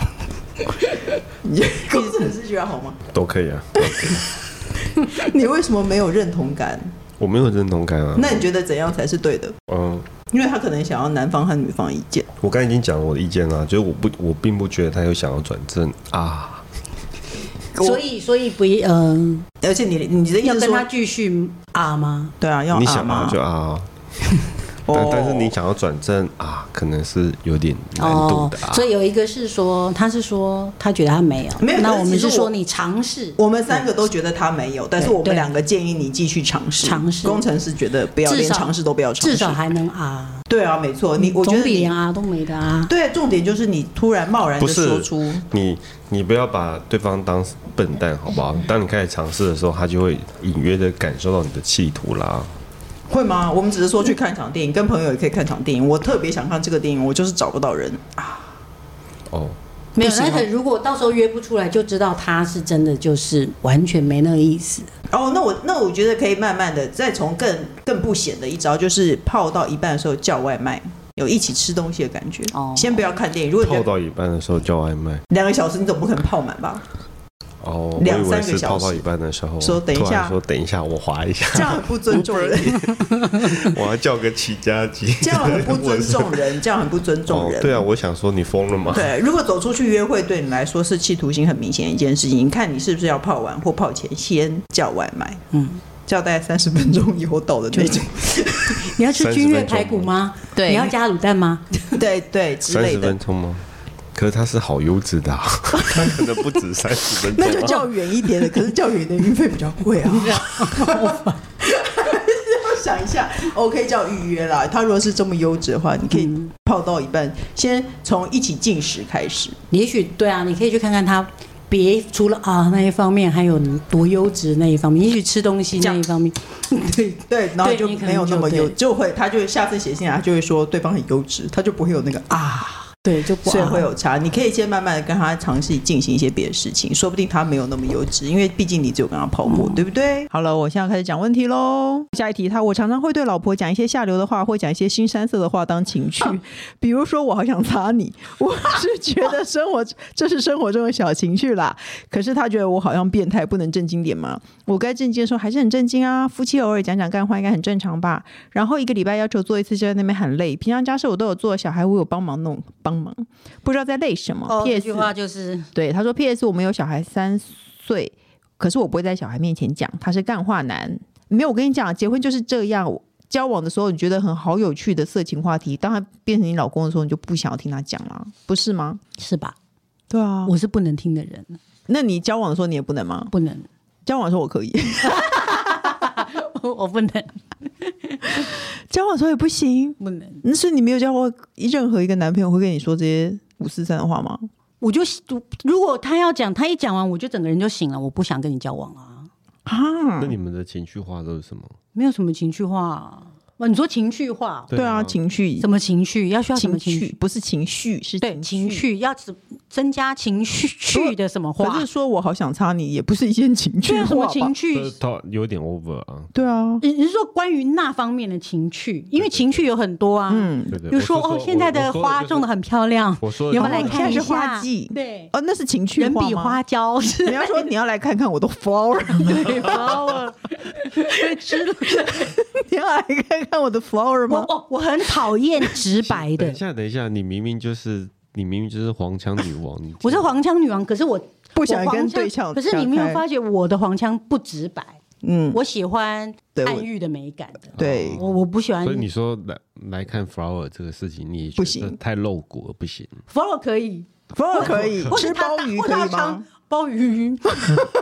你工程师觉得好吗？都可以啊。你为什么没有认同感？我没有认同感啊。那你觉得怎样才是对的？嗯，因为他可能想要男方和女方意见。我刚才已经讲了我的意见了，就是我不，我并不觉得他有想要转正啊。所以，所以不，嗯，而且你，你的意思要跟他继续啊吗？对啊，要啊你想啊就啊。但但是你想要转正啊，可能是有点难度的啊。哦，所以有一个是说，他是说他觉得他没有，没有。那我们是说你尝试。我们三个都觉得他没有，但是我们两个建议你继续尝试。尝试。工程师觉得不要连尝试都不要尝试，至少还能啊。对啊，没错。你我觉得比连啊都没的啊。对，重点就是你突然贸然的说出你，你不要把对方当笨蛋，好不好？当你开始尝试的时候，他就会隐约的感受到你的企图啦。会吗？我们只是说去看一场电影，跟朋友也可以看场电影。我特别想看这个电影，我就是找不到人啊。哦，没有。但是如果到时候约不出来，就知道他是真的就是完全没那个意思。哦，那我那我觉得可以慢慢的再从更更不显的一招，就是泡到一半的时候叫外卖，有一起吃东西的感觉。哦，先不要看电影。如果泡到一半的时候叫外卖，两个小时你总不可能泡满吧？哦，两三个小时泡到一半的时候，说等一下，说等一下，我滑一下，这样很不尊重人。我要叫个起家鸡，这样很不尊重人，这样很不尊重人。对啊，我想说你疯了吗？对，如果走出去约会对你来说是企图心很明显的一件事情，你看你是不是要泡完或泡前先叫外卖？嗯，叫大概三十分钟以后到的那种。你要吃君悦排骨吗？对，你要加卤蛋吗？对对，之类的。三十分钟吗？可是他是好优质的，他可能不止三十分钟。那就叫远一点的，可是叫远的运费比较贵啊。要想一下，OK，叫预约啦。他如果是这么优质的话，你可以泡到一半，先从一起进食开始。也许对啊，你可以去看看他别除了啊那一方面，还有多优质那一方面。也许吃东西那一方面，对对，然后就没有那么优，就会他就下次写信来，他就会说对方很优质，他就不会有那个啊。对，就所以会有差。你可以先慢慢的跟他尝试进行一些别的事情，说不定他没有那么幼稚，因为毕竟你只有跟他泡过，嗯、对不对？好了，我现在开始讲问题喽。下一题，他我常常会对老婆讲一些下流的话，或讲一些腥膻色的话当情趣，比如说我好想擦你，我是觉得生活 这是生活中的小情趣啦。可是他觉得我好像变态，不能正经点吗？我该正经的时候还是很正经啊。夫妻偶尔讲讲干话应该很正常吧？然后一个礼拜要求做一次，就在那边很累。平常家事我都有做，小孩我有帮忙弄帮。帮忙，不知道在累什么。哦、PS, 这句话就是对他说：“P.S. 我们有小孩三岁，可是我不会在小孩面前讲，他是干话男。没有，我跟你讲，结婚就是这样。交往的时候你觉得很好有趣的色情话题，当他变成你老公的时候，你就不想要听他讲了，不是吗？是吧？对啊，我是不能听的人。那你交往的时候你也不能吗？不能。交往的时候我可以，我不能。”交往的时候也不行，不能。那是你没有交过任何一个男朋友会跟你说这些五四三的话吗？我就如果他要讲，他一讲完，我就整个人就醒了。我不想跟你交往啊！啊，那你们的情绪化都是什么？没有什么情绪化啊。你说情绪化？对啊，情绪什么情绪？要需要什么情绪？不是情绪，是对情绪要增加情绪去的什么话？可是说我好想插你，也不是一件情趣话。什么情趣？它有点 over 啊。对啊，你是说关于那方面的情绪？因为情绪有很多啊。嗯，比如说哦，现在的花种的很漂亮。我说有没有来看一下？花季。对，哦，那是情绪人比花娇。你要说你要来看看我的 flower，flower。你要来看 看我的 flower 吗？哦，我很讨厌直白的。等一下，等一下，你明明就是你明明就是黄腔女王。我是黄腔女王，可是我不想跟对象。可是你没有发觉我的黄腔不直白？嗯，我喜欢暗喻的美感的。对，我我不喜欢。所以你说来来看 flower 这个事情，你不行，太露骨了不行。flower 可以，flower 可以，吃鲍鱼可以吗？鲍鱼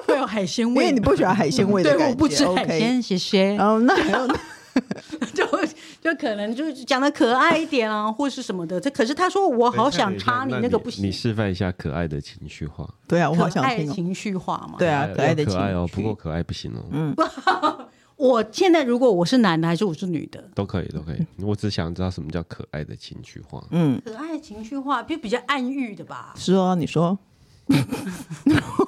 会有海鲜味，因为你不喜欢海鲜味的感觉。对，我不吃海鲜，谢谢。哦那还有。就就可能就讲的可爱一点啊，或是什么的。这可是他说我好想插你那个不行。你示范一下可爱的情绪化。对啊，我好想听情绪化嘛。对啊，可爱的情绪。可爱哦，不过可爱不行哦。嗯，我现在如果我是男的还是我是女的，都可以，都可以。我只想知道什么叫可爱的情绪化。嗯，可爱的情绪化就比较暗喻的吧。是哦，你说，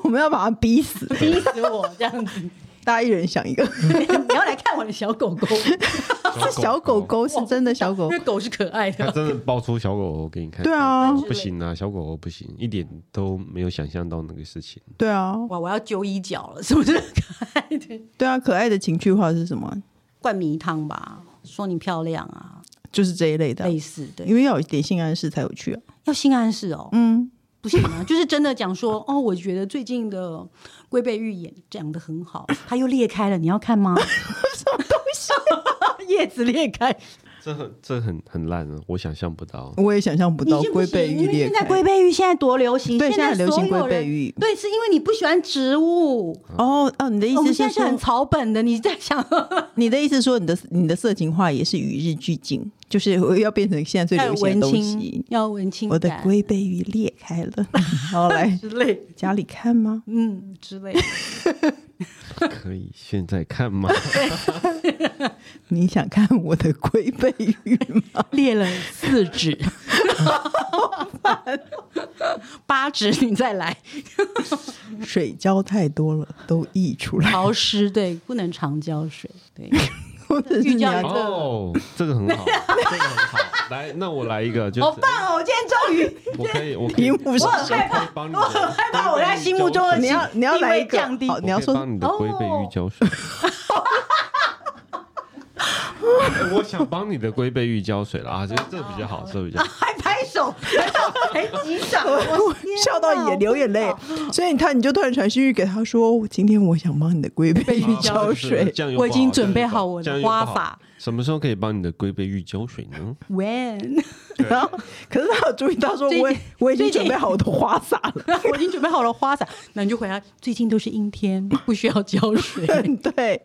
我们要把他逼死，逼死我这样子。大家一人想一个，你要来看我的小狗狗，是小狗狗，是真的小狗，因为狗是可爱的。他真的抱出小狗狗给你看。对啊，不行啊，小狗狗不行，一点都没有想象到那个事情。对啊，哇，我要揪衣角了，是不是可爱的？对啊，可爱的情趣化是什么？灌迷汤吧，说你漂亮啊，就是这一类的，类似的，因为要有一点性暗示才有趣啊。要性暗示哦，嗯。不行啊，就是真的讲说哦，我觉得最近的龟背玉眼讲得很好，它又裂开了，你要看吗？什么东西？叶子裂开？这很这很很烂啊，我想象不到。我也想象不到龟背玉裂开。现在龟背玉现在多流行，对，现在很流行龟背玉。对，是因为你不喜欢植物。哦哦，你的意思是现在是很草本的？你在想？你的意思说你的你的色情话也是与日俱进？就是我 要变成现在最流行的东西，要文青。我的龟背玉裂开了，好来之类，家里看吗？嗯，之类。可以现在看吗？你想看我的龟背鱼吗？裂了四指，八指你再来。水浇太多了，都溢出来。潮湿对，不能常浇水对。哦，这个很好，这个很好。来，那我来一个，就好棒哦！我今天终于，我可以，我题目是，我很害怕，我很害怕，我在心目中的你要你要来一个，你要说帮你的龟背玉胶水。我想帮你的龟背玉胶水了啊，就这个比较好，这个比较好。还还击掌，我笑到也流眼泪。所以你看，你就突然传讯息给他说：“今天我想帮你的龟背玉浇水，我已经准备好我的花法。什么时候可以帮你的龟背玉浇水呢？When？然后，可是他有注意到说，我我已经准备好我的花洒了，我已经准备好了花洒。那你就回答：最近都是阴天，不需要浇水。对，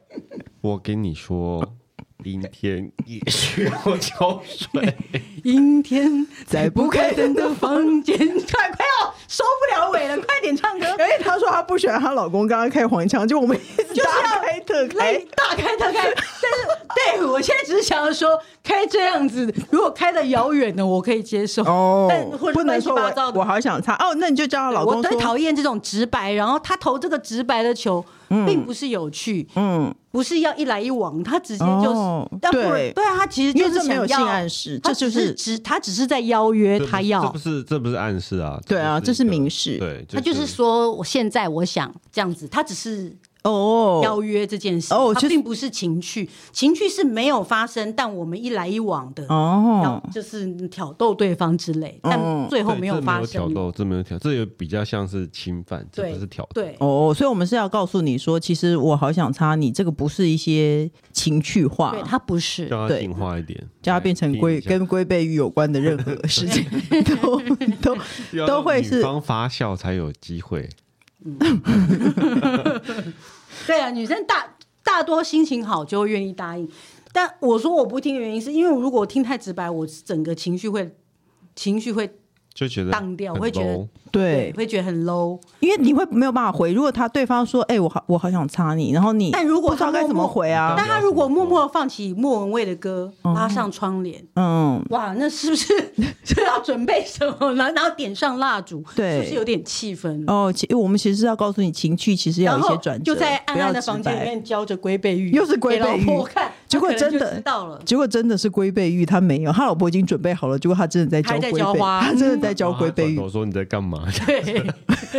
我跟你说。阴天也需要浇水。阴天在不开灯的房间，快快要收不了尾了，快点唱歌。而且她说她不喜欢她老公刚刚开黄腔，就我们一直大开特开，大开特开。但是对我现在只是想要说，开这样子，如果开的遥远的，我可以接受。哦，但不能说我我好想擦哦，那你就叫她老公。我最讨厌这种直白，然后他投这个直白的球。并不是有趣，嗯，不是要一来一往，他直接就是，对。对啊，他其实就是没有性暗示，这就是只他只是在邀约他要，这不是这不是暗示啊，对啊，这是明示，对，他就是说我现在我想这样子，他只是。哦，邀约这件事，哦，它并不是情趣，情趣是没有发生，但我们一来一往的，哦，就是挑逗对方之类，但最后没有发生。挑逗，这没有挑，这也比较像是侵犯，这不是挑逗。对，哦，所以我们是要告诉你说，其实我好想插你，这个不是一些情趣化，对，它不是，叫它进化一点，叫它变成龟跟龟背鱼有关的任何事情，都都 都会是方发酵才有机会。对啊，女生大大多心情好就会愿意答应，但我说我不听的原因是因为如果听太直白，我整个情绪会情绪会。就觉得当掉，我会觉得对，会觉得很 low，因为你会没有办法回。如果他对方说：“哎，我好，我好想插你。”然后你，但如果他该怎么回啊？但他如果默默放起莫文蔚的歌，拉上窗帘，嗯，哇，那是不是 就要准备什么？然后然后点上蜡烛，对，是不是有点气氛？哦，其我们其实是要告诉你，情趣其实要有一些转折，就在暗暗的房间里面教着龟背玉，又是龟背玉，看，结果真的到了，结果真的是龟背玉，他没有，他老婆已经准备好了，结果他真的在浇龟背，他真的在浇龟背玉。我说你在干嘛？对，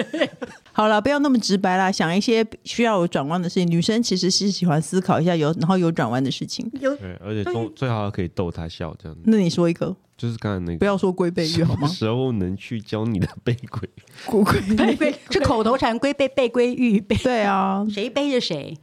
好了，不要那么直白啦，想一些需要有转弯的事情。女生其实是喜欢思考一下有，然后有转弯的事情。有，对，而且最最好可以逗她笑这样。那你说一个，就是刚才那个，不要说龟背玉好吗？时候能去教你的背龟，龟龟背 是口头禅，龟背背龟玉背。对啊，谁背着谁？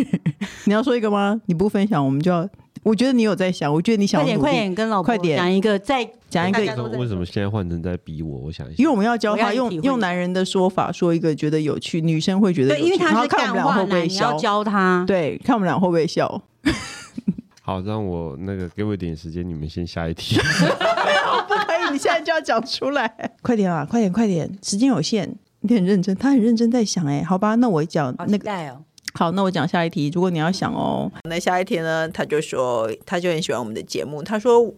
你要说一个吗？你不分享，我们就要。我觉得你有在想，我觉得你想快点快点跟老婆讲一个，再讲一个。为什么现在换成在逼我？我想一下，因为我们要教他用用男人的说法说一个觉得有趣，女生会觉得有趣。对，因为他是干话男，你要教他。对，看我们俩会不会笑。好，让我那个给我一点时间，你们先下一题。不可以，你现在就要讲出来。快点啊，快点快点，时间有限。你很认真，他很认真在想。哎，好吧，那我讲那个。好，那我讲下一题。如果你要想哦，那下一题呢？他就说，他就很喜欢我们的节目。他说，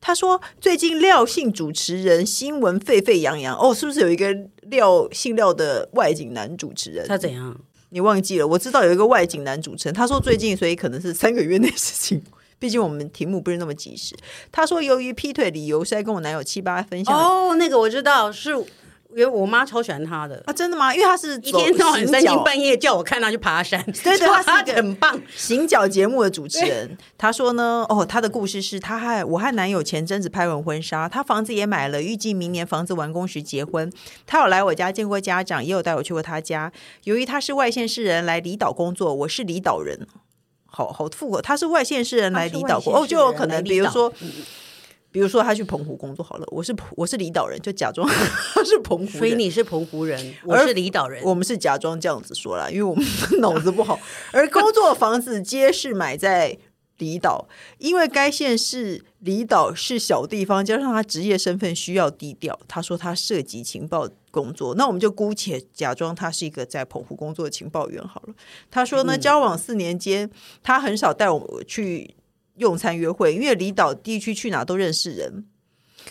他说最近廖姓主持人新闻沸沸扬扬哦，是不是有一个廖姓廖的外景男主持人？他怎样？你忘记了？我知道有一个外景男主持人。他说最近，所以可能是三个月内事情。毕竟我们题目不是那么及时。他说由于劈腿理由是在跟我男友七八分享。哦，那个我知道是。因为我妈超喜欢他的啊，真的吗？因为他是一天到晚三更半夜叫我看他去爬山，对对，他 很棒 行脚节目的主持人。他说呢，哦，他的故事是他和我和男友前阵子拍完婚纱，他房子也买了，预计明年房子完工时结婚。他有来我家见过家长，也有带我去过他家。由于他是外县市人来离岛工作，我是离岛人，好好复合。他是外县市人来离岛过，哦，就有可能，比如说。比如说他去澎湖工作好了，我是我是离岛人，就假装他 是澎湖人，所以你是澎湖人，我是离岛人，我们是假装这样子说啦，因为我们脑子不好。而工作房子皆是买在离岛，因为该县是离岛是小地方，加上他职业身份需要低调。他说他涉及情报工作，那我们就姑且假装他是一个在澎湖工作的情报员好了。他说呢，交往四年间，他很少带我去。用餐约会，因为离岛地区去哪都认识人，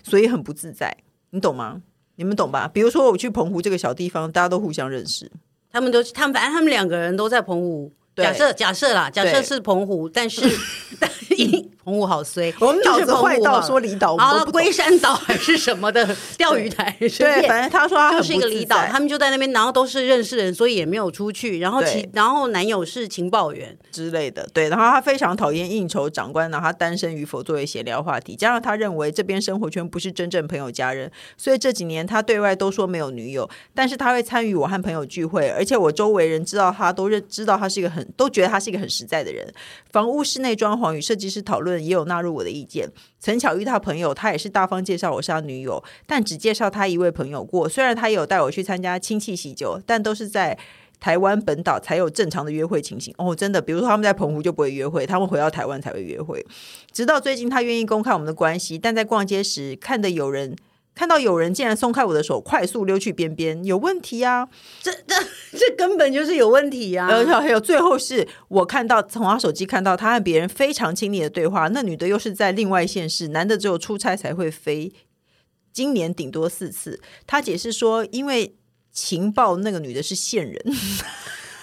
所以很不自在。你懂吗？你们懂吧？比如说我去澎湖这个小地方，大家都互相认识，他们都他们反正他们两个人都在澎湖。假设假设啦，假设是澎湖，但是 澎湖好衰，我们脑子坏到说离岛，好了，龟山岛还是什么的钓鱼台，对，反正他说他是一个离岛，他们就在那边，然后都是认识人，所以也没有出去。然后其然后男友是情报员。之类的，对，然后他非常讨厌应酬长官，然后他单身与否作为闲聊话题，加上他认为这边生活圈不是真正朋友家人，所以这几年他对外都说没有女友，但是他会参与我和朋友聚会，而且我周围人知道他都认知道他是一个很都觉得他是一个很实在的人。房屋室内装潢与设计师讨论也有纳入我的意见。曾巧遇到朋友，他也是大方介绍我是他女友，但只介绍他一位朋友过。虽然他也有带我去参加亲戚喜酒，但都是在台湾本岛才有正常的约会情形。哦，真的，比如说他们在澎湖就不会约会，他们回到台湾才会约会。直到最近，他愿意公开我们的关系，但在逛街时看的有人。看到有人竟然松开我的手，快速溜去边边，有问题呀、啊！这这 这根本就是有问题呀、啊！而且还有最后是我看到从他手机看到他和别人非常亲密的对话，那女的又是在另外县市，男的只有出差才会飞，今年顶多四次。他解释说，因为情报那个女的是线人。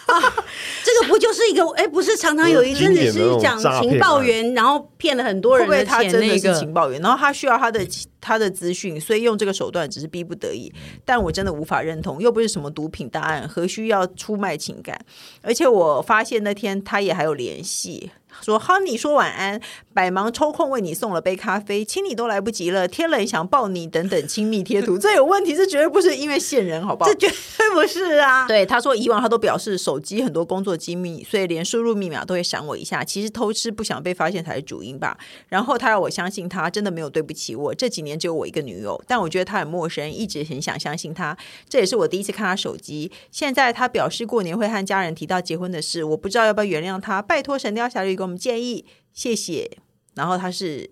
啊，这个不就是一个哎，不是常常有一阵子是讲情报员，然后骗了很多人的钱，他真的是情报员，然后他需要他的他的资讯，所以用这个手段只是逼不得已。但我真的无法认同，又不是什么毒品大案，何须要出卖情感？而且我发现那天他也还有联系。说：“Honey 说晚安，百忙抽空为你送了杯咖啡，亲你都来不及了，天冷想抱你等等亲密贴图，这有问题，这绝对不是因为线人，好不好？这绝对不是啊。对，他说以往他都表示手机很多工作机密，所以连输入密码都会闪我一下。其实偷吃不想被发现才是主因吧。然后他要我相信他真的没有对不起我。这几年只有我一个女友，但我觉得他很陌生，一直很想相信他。这也是我第一次看他手机。现在他表示过年会和家人提到结婚的事，我不知道要不要原谅他。拜托神雕侠侣给我们建议，谢谢。然后他是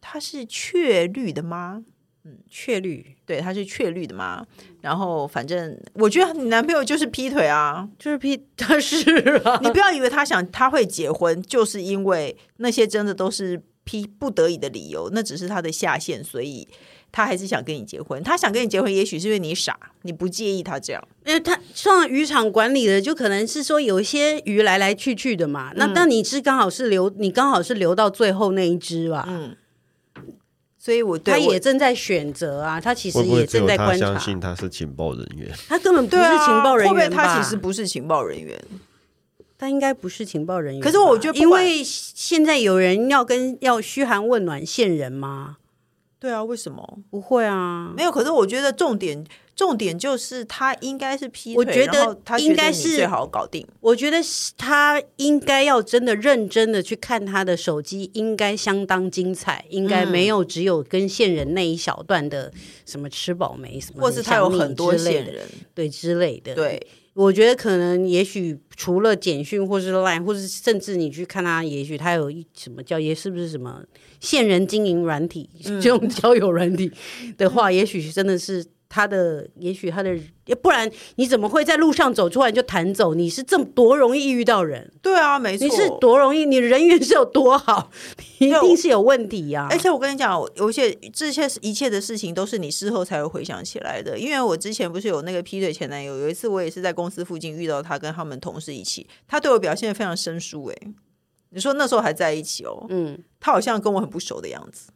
他是雀绿的吗？嗯，确绿，对，他是确绿的吗？然后反正我觉得你男朋友就是劈腿啊，就是劈，他是啊。你不要以为他想他会结婚，就是因为那些真的都是劈不得已的理由，那只是他的下限，所以。他还是想跟你结婚，他想跟你结婚，也许是因为你傻，你不介意他这样。因为他上渔场管理的，就可能是说有一些鱼来来去去的嘛。嗯、那但你是刚好是留，你刚好是留到最后那一只吧？嗯。所以我对他也正在选择啊，他其实也正在观察。会不会相信他是情报人员？他根本不是情报人员，会不会他其实不是情报人员？他应该不是情报人员。可是我觉得，因为现在有人要跟要嘘寒问暖线人吗？对啊，为什么不会啊？没有，可是我觉得重点重点就是他应该是劈腿，我觉得他应该是最好搞定。我觉得他应该要真的认真的去看他的手机，应该相当精彩，应该没有只有跟线人那一小段的什么吃饱没什么，或是他有很多线人对之类的。对，我觉得可能也许除了简讯或是 Line，或是甚至你去看他，也许他有一什么叫也是不是什么。线人经营软体，这种交友软体的话，嗯、也许真的是他的，也许他的，不然你怎么会在路上走出来就弹走？你是这么多容易遇到人？对啊，没错，你是多容易，你人缘是有多好？你一定是有问题呀、啊！而且我跟你讲，有些这些一切的事情都是你事后才会回想起来的。因为我之前不是有那个劈腿前男友，有一次我也是在公司附近遇到他，跟他们同事一起，他对我表现非常生疏、欸，哎。你说那时候还在一起哦，嗯，他好像跟我很不熟的样子，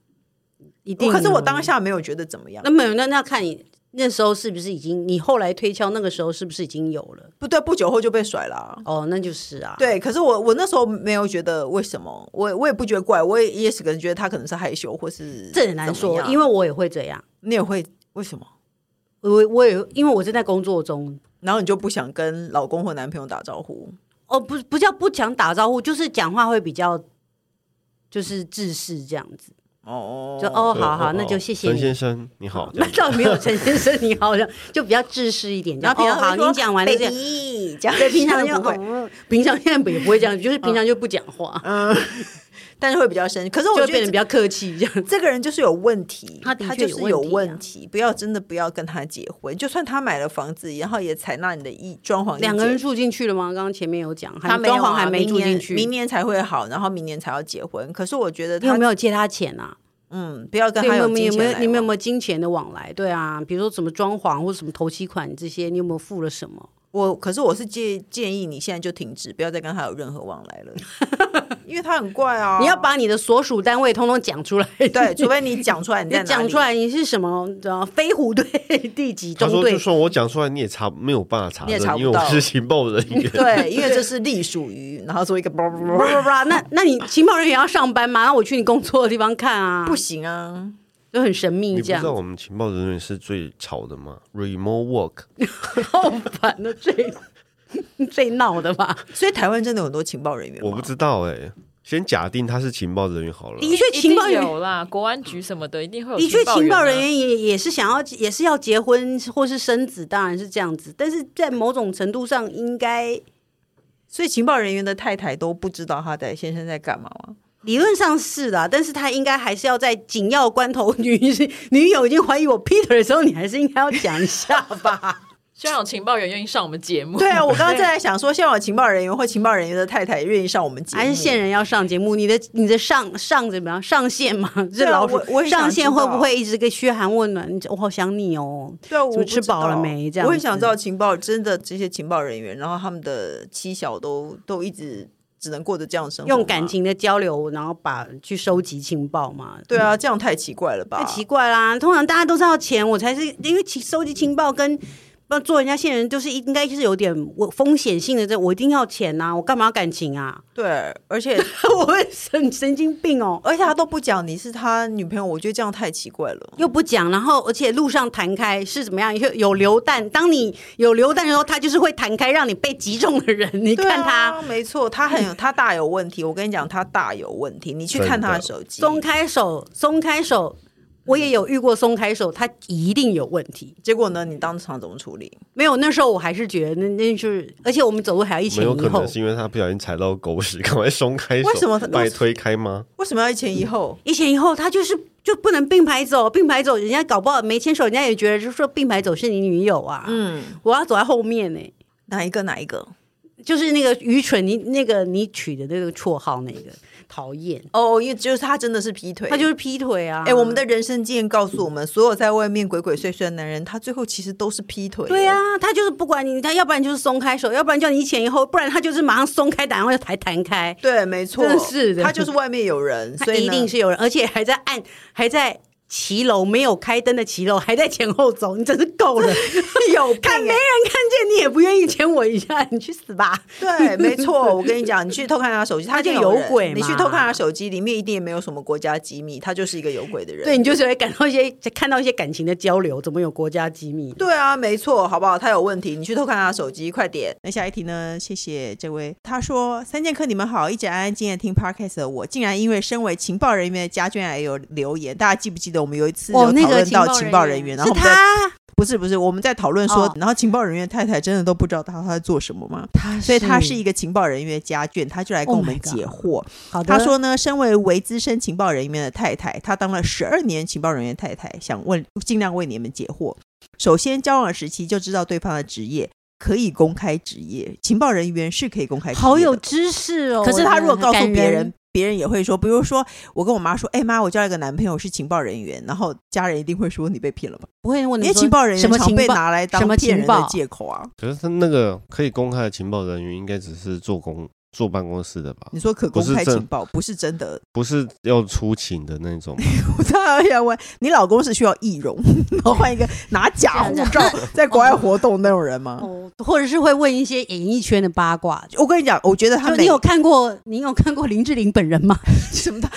一定。可是我当下没有觉得怎么样。那没有，那那看你那时候是不是已经？你后来推敲那个时候是不是已经有了？不对，不久后就被甩了啊。哦，那就是啊。对，可是我我那时候没有觉得为什么，我我也不觉得怪，我也也是可能觉得他可能是害羞或是这很难说，因为我也会这样。你也会为什么？我我也因为我正在工作中，然后你就不想跟老公或男朋友打招呼。哦，不，不叫不讲打招呼，就是讲话会比较，就是自视这样子。哦哦，就哦，好好，那就谢谢陈先生，你好。那倒没有陈先生你好，就比较自视一点。然后哦，好，你讲完了这样，对，平常就不会，平常现在也不会这样，就是平常就不讲话。嗯。但是会比较深，可是我觉得变得比较客气，这样这个人就是有问题，他的确有问题，啊，有问题，不要真的不要跟他结婚，就算他买了房子，然后也采纳你的意装潢，两个人住进去了吗？刚刚前面有讲，他装潢还没住进去，明年才会好，然后明年才要结婚。可是我觉得他你有没有借他钱啊？嗯，不要跟他有没有，你们有没有金钱的往来？对啊，比如说什么装潢或者什么头期款这些，你有没有付了什么？我可是我是建建议你现在就停止，不要再跟他有任何往来了，因为他很怪啊。你要把你的所属单位通通讲出来，对，除非你讲出来，你讲出来你是什么？飞虎队第几中队？他说就算我讲出来，你也查没有办法查，你也查不到，因为我是情报人员。对，因为这是隶属于，然后做一个叭叭叭叭，那那你情报人员要上班吗？那我去你工作的地方看啊，不行啊。就很神秘，这样。你不知道我们情报人员是最吵的吗？Remote work，好烦的，最 最闹的吧？所以台湾真的有很多情报人员。我不知道哎、欸，先假定他是情报人员好了。的确，情报有啦，国安局什么的一定会有。的确，情报人员也也是想要，也是要结婚或是生子，当然是这样子。但是在某种程度上，应该，所以情报人员的太太都不知道他的先生在干嘛吗？理论上是的，但是他应该还是要在紧要关头女，女女友已经怀疑我劈腿的时候，你还是应该要讲一下吧。希望有情报员愿意上我们节目。对啊，我刚刚正在想说，希望有情报人员或情报人员的太太愿意上我们节目，还是线人要上节目？你的你的上上怎么样？上线吗？这老鼠，我上线会不会一直给嘘寒问暖？我好想你哦。对啊，我吃饱了没？这样，我也想知道情报真的这些情报人员，然后他们的妻小都都一直只能过着这样生活，用感情的交流，然后把去收集情报嘛？对啊，这样太奇怪了吧？太奇怪啦！通常大家都是要钱，我才是因为收集情报跟。不做人家线人，就是应该是有点我风险性的，这我一定要钱呐、啊，我干嘛要感情啊？对，而且 我会神神经病哦，而且他都不讲你是他女朋友，我觉得这样太奇怪了。又不讲，然后而且路上弹开是怎么样？有有榴弹，当你有榴弹的时候，他就是会弹开，让你被击中的人。你看他，啊、没错，他很有，他大有问题。我跟你讲，他大有问题。你去看他的手机，松开手，松开手。我也有遇过松开手，他一定有问题。结果呢？你当场怎么处理？没有，那时候我还是觉得那那就是，而且我们走路还要一前一后。没有可能是因为他不小心踩到狗屎，赶快松开手。为什么？把你推开吗？为什么要一前一后？一前一后，他就是就不能并排走，并排走，人家搞不好没牵手，人家也觉得就是说并排走是你女友啊。嗯，我要走在后面呢、欸。哪一个？哪一个？就是那个愚蠢，你那个你取的那个绰号那个。讨厌哦，因为就是他真的是劈腿，他就是劈腿啊！哎，我们的人生经验告诉我们，所有在外面鬼鬼祟祟的男人，他最后其实都是劈腿。对啊，他就是不管你，他要不然就是松开手，要不然叫你一前一后，不然他就是马上松开，然后就弹弹开。对，没错，是的，他就是外面有人，所以一定是有人，而且还在按，还在。骑楼没有开灯的骑楼还在前后走，你真是够了！有看没人看见你也不愿意牵我一下，你去死吧！对，没错，我跟你讲，你去偷看他手机，他就有鬼。你去偷看他手机，里面一定也没有什么国家机密，他就是一个有鬼的人。对，你就是会感到一些看到一些感情的交流，怎么有国家机密？对啊，没错，好不好？他有问题，你去偷看他手机，快点。那下一题呢？谢谢这位，他说：“三剑客，你们好，一直安安静静听 Podcast 的我，竟然因为身为情报人员的家眷而有留言。大家记不记得我们有一次有讨论到情报人员，然后他不是不是，我们在讨论说，然后情报人员太太真的都不知道他他在做什么吗？他所以他是一个情报人员家眷，他就来跟我们解惑。好的，他说呢，身为为资深情报人员的太太，他当了十二年情报人员太太，想问尽量为你们解惑。首先，交往时期就知道对方的职业，可以公开职业，情报人员是可以公开职业，好有知识哦。可是他如果告诉别人。别人也会说，比如说我跟我妈说：“哎妈，我交了一个男朋友是情报人员。”然后家人一定会说：“你被骗了吧？”不会问你，因为情报人员常被拿来当骗人的借口啊。可是他那个可以公开的情报人员，应该只是做工。坐办公室的吧？你说可公开情报，不是真的，不是要出勤的那种。我当然想问，你老公是需要易容，然后换一个拿假护照 在国外活动那种人吗？哦，或者是会问一些演艺圈的八卦？我跟你讲，我觉得他你有看过，你有看过林志玲本人吗？什么的？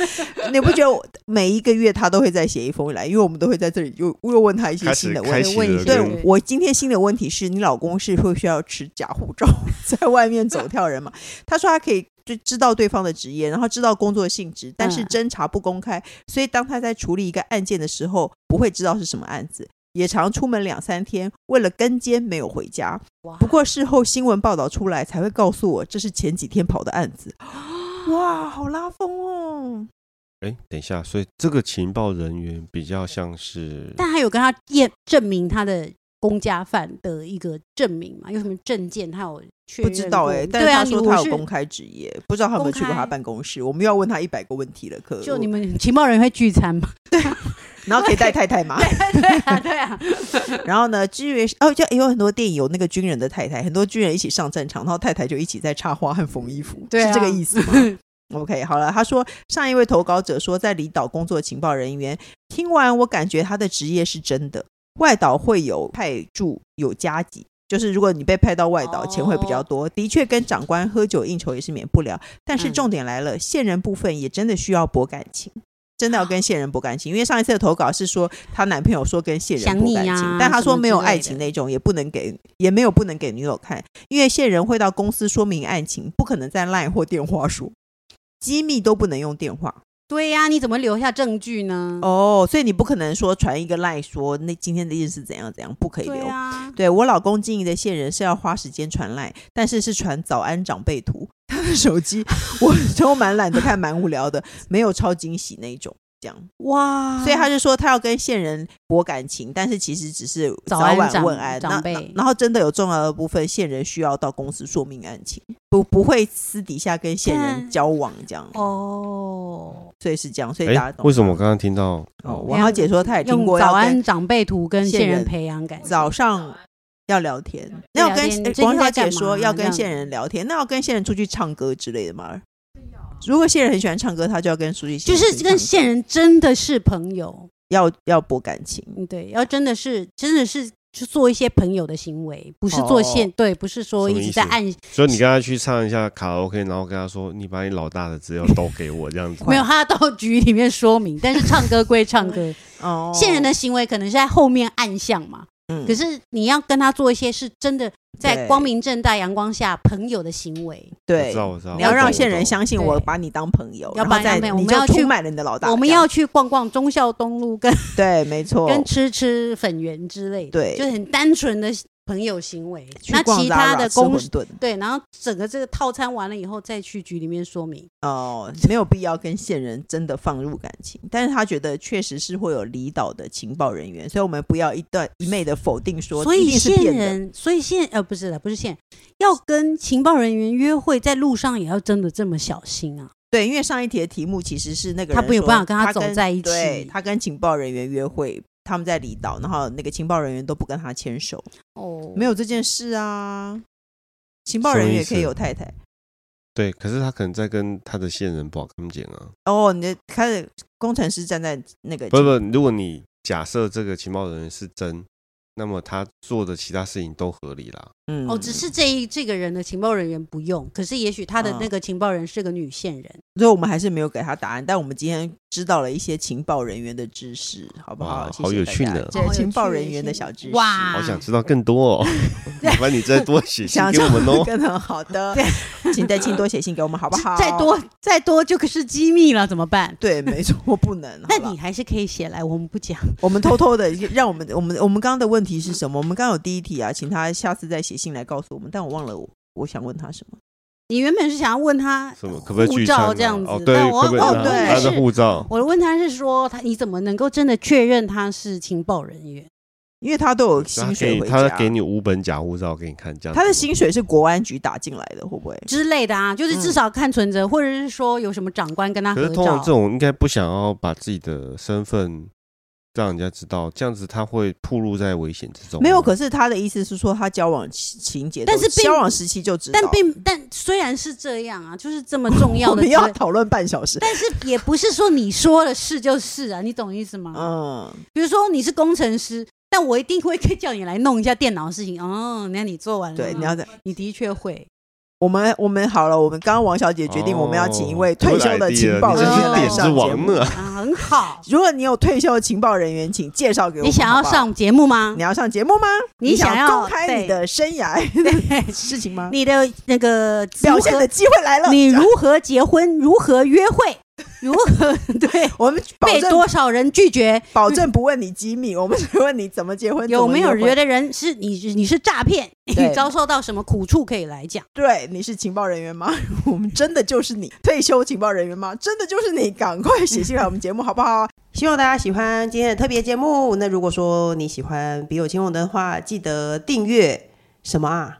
你不觉得每一个月他都会再写一封来？因为我们都会在这里又又问他一些新的问题。问对，我今天新的问题是你老公是会需要持假护照在外面走跳人吗？他说。他可以就知道对方的职业，然后知道工作性质，但是侦查不公开，所以当他在处理一个案件的时候，不会知道是什么案子，也常出门两三天，为了跟监没有回家。不过事后新闻报道出来，才会告诉我这是前几天跑的案子。哇，好拉风哦！哎，等一下，所以这个情报人员比较像是，但还有跟他验证明他的。公家犯的一个证明嘛？有什么证件？他有确认？不知道哎、欸，但是他说他有公开职业，不知道他有没有去过他办公室。我们又要问他一百个问题了，可就你们情报人员会聚餐吗？对，然后可以带太太吗？对啊，对啊。然后呢，至于哦，就有很多电影有那个军人的太太，很多军人一起上战场，然后太太就一起在插花和缝衣服，对啊、是这个意思吗？OK，好了，他说上一位投稿者说在离岛工作的情报人员，听完我感觉他的职业是真的。外岛会有派驻有加急，就是如果你被派到外岛，钱会比较多。的确，跟长官喝酒应酬也是免不了。但是重点来了，线人部分也真的需要博感情，真的要跟线人博感情。因为上一次的投稿是说，她男朋友说跟线人博感情，但她说没有爱情那种，也不能给，也没有不能给女友看，因为线人会到公司说明案情，不可能在 LINE 或电话说，机密都不能用电话。对呀、啊，你怎么留下证据呢？哦，所以你不可能说传一个赖说那今天的意思是怎样怎样，不可以留。对啊，对我老公经营的线人是要花时间传赖，但是是传早安长辈图。他的手机我 都蛮懒得看，蛮无聊的，没有超惊喜那种。这样哇，所以他就说他要跟线人博感情，但是其实只是早晚问安。长辈，然后真的有重要的部分，线人需要到公司说明案情，不不会私底下跟线人交往这样。哦，所以是这样，所以大家懂。为什么我刚刚听到哦，王小姐说她也听过早安长辈图跟线人培养感情，早上要聊天，那要跟王小姐说要跟线人聊天，那要跟线人出去唱歌之类的吗？如果线人很喜欢唱歌，他就要跟书记，就是跟线人真的是朋友，要要博感情，对，要真的是真的是去做一些朋友的行为，不是做线、哦、对，不是说一直在暗。所以你跟他去唱一下卡拉 OK，然后跟他说，你把你老大的资料都给我这样子。没有，他到局里面说明，但是唱歌归唱歌，哦，线人的行为可能是在后面暗巷嘛。嗯，可是你要跟他做一些是真的在光明正大阳光下朋友的行为。对，你要让线人相信我把你当朋友，要不然我们要去买人的老大，我们要去逛逛忠孝东路，跟对，没错，跟吃吃粉圆之类的，对，就是很单纯的。朋友行为，那其他的公司对，然后整个这个套餐完了以后再去局里面说明哦，没有必要跟线人真的放入感情，但是他觉得确实是会有离岛的情报人员，所以我们不要一段一昧的否定说，所以线人，所以线呃不是的，不是线，要跟情报人员约会，在路上也要真的这么小心啊？对，因为上一题的题目其实是那个人他没有办法跟他走在一起，对，他跟情报人员约会。他们在离岛，然后那个情报人员都不跟他牵手。哦，没有这件事啊。情报人员也可以有太太。对，可是他可能在跟他的线人不好看见啊。哦，你的他的工程师站在那个……不不，如果你假设这个情报人员是真。那么他做的其他事情都合理啦。嗯，哦，只是这一这个人的情报人员不用，可是也许他的那个情报人是个女线人，嗯，所以我们还是没有给他答案。但我们今天知道了一些情报人员的知识，好不好？好有趣的，这情报人员的小知识，哇，好想知道更多哦。麻烦你再多写信给我们哦。更好的，请再请多写信给我们，好不好？再多再多就可是机密了，怎么办？对，没错，我不能。那你还是可以写来，我们不讲，我们偷偷的让我们我们我们刚刚的问题是什么？我们刚刚有第一题啊，请他下次再写信来告诉我们。但我忘了我我想问他什么？你原本是想要问他什么？可不可以护照这样子？哦，对，我哦对，他的护照。我问他是说他你怎么能够真的确认他是情报人员？因为他都有薪水回家，他给你五本假护照给你看，这样。他的薪水是国安局打进来的，会不会之类的啊？就是至少看存折，或者是说有什么长官跟他合照。可是通常这种应该不想要把自己的身份。让人家知道，这样子他会暴露在危险之中。没有，可是他的意思是说，他交往情节，但是交往时期就知道。但并但虽然是这样啊，就是这么重要的，我们要讨论半小时。但是也不是说你说的是就是啊，你懂意思吗？嗯。比如说你是工程师，但我一定会叫你来弄一下电脑的事情。哦，那你做完了，对，你要的，你的确会。我们我们好了，我们刚刚王小姐决定，我们要请一位退休的情报人员来上节目。很好，如果你有退休的情报人员，请介绍给我们。你想要上节目吗？你要上节目吗？你想要公开你的生涯事情吗？你的那个表现的机会来了。你如何结婚？如何约会？如何 对我们被多少人拒绝？保证不问你机密，我们只问你怎么结婚。有没有觉得人是你？你是诈骗？你遭受到什么苦处可以来讲？对，你是情报人员吗？我们真的就是你，退休情报人员吗？真的就是你，赶快写信来我们节目好不好？希望大家喜欢今天的特别节目。那如果说你喜欢笔友青红的话，记得订阅什么啊？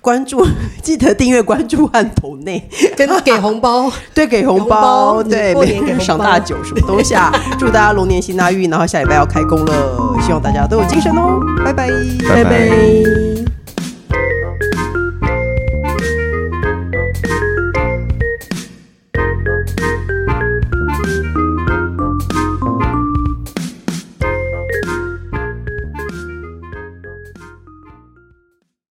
关注，记得订阅、关注和投内，跟 给红包，对，给红包，对，每年给赏大酒什么东西啊？祝大家龙年行大运，然后下礼拜要开工了，希望大家都有精神哦，拜拜，拜拜。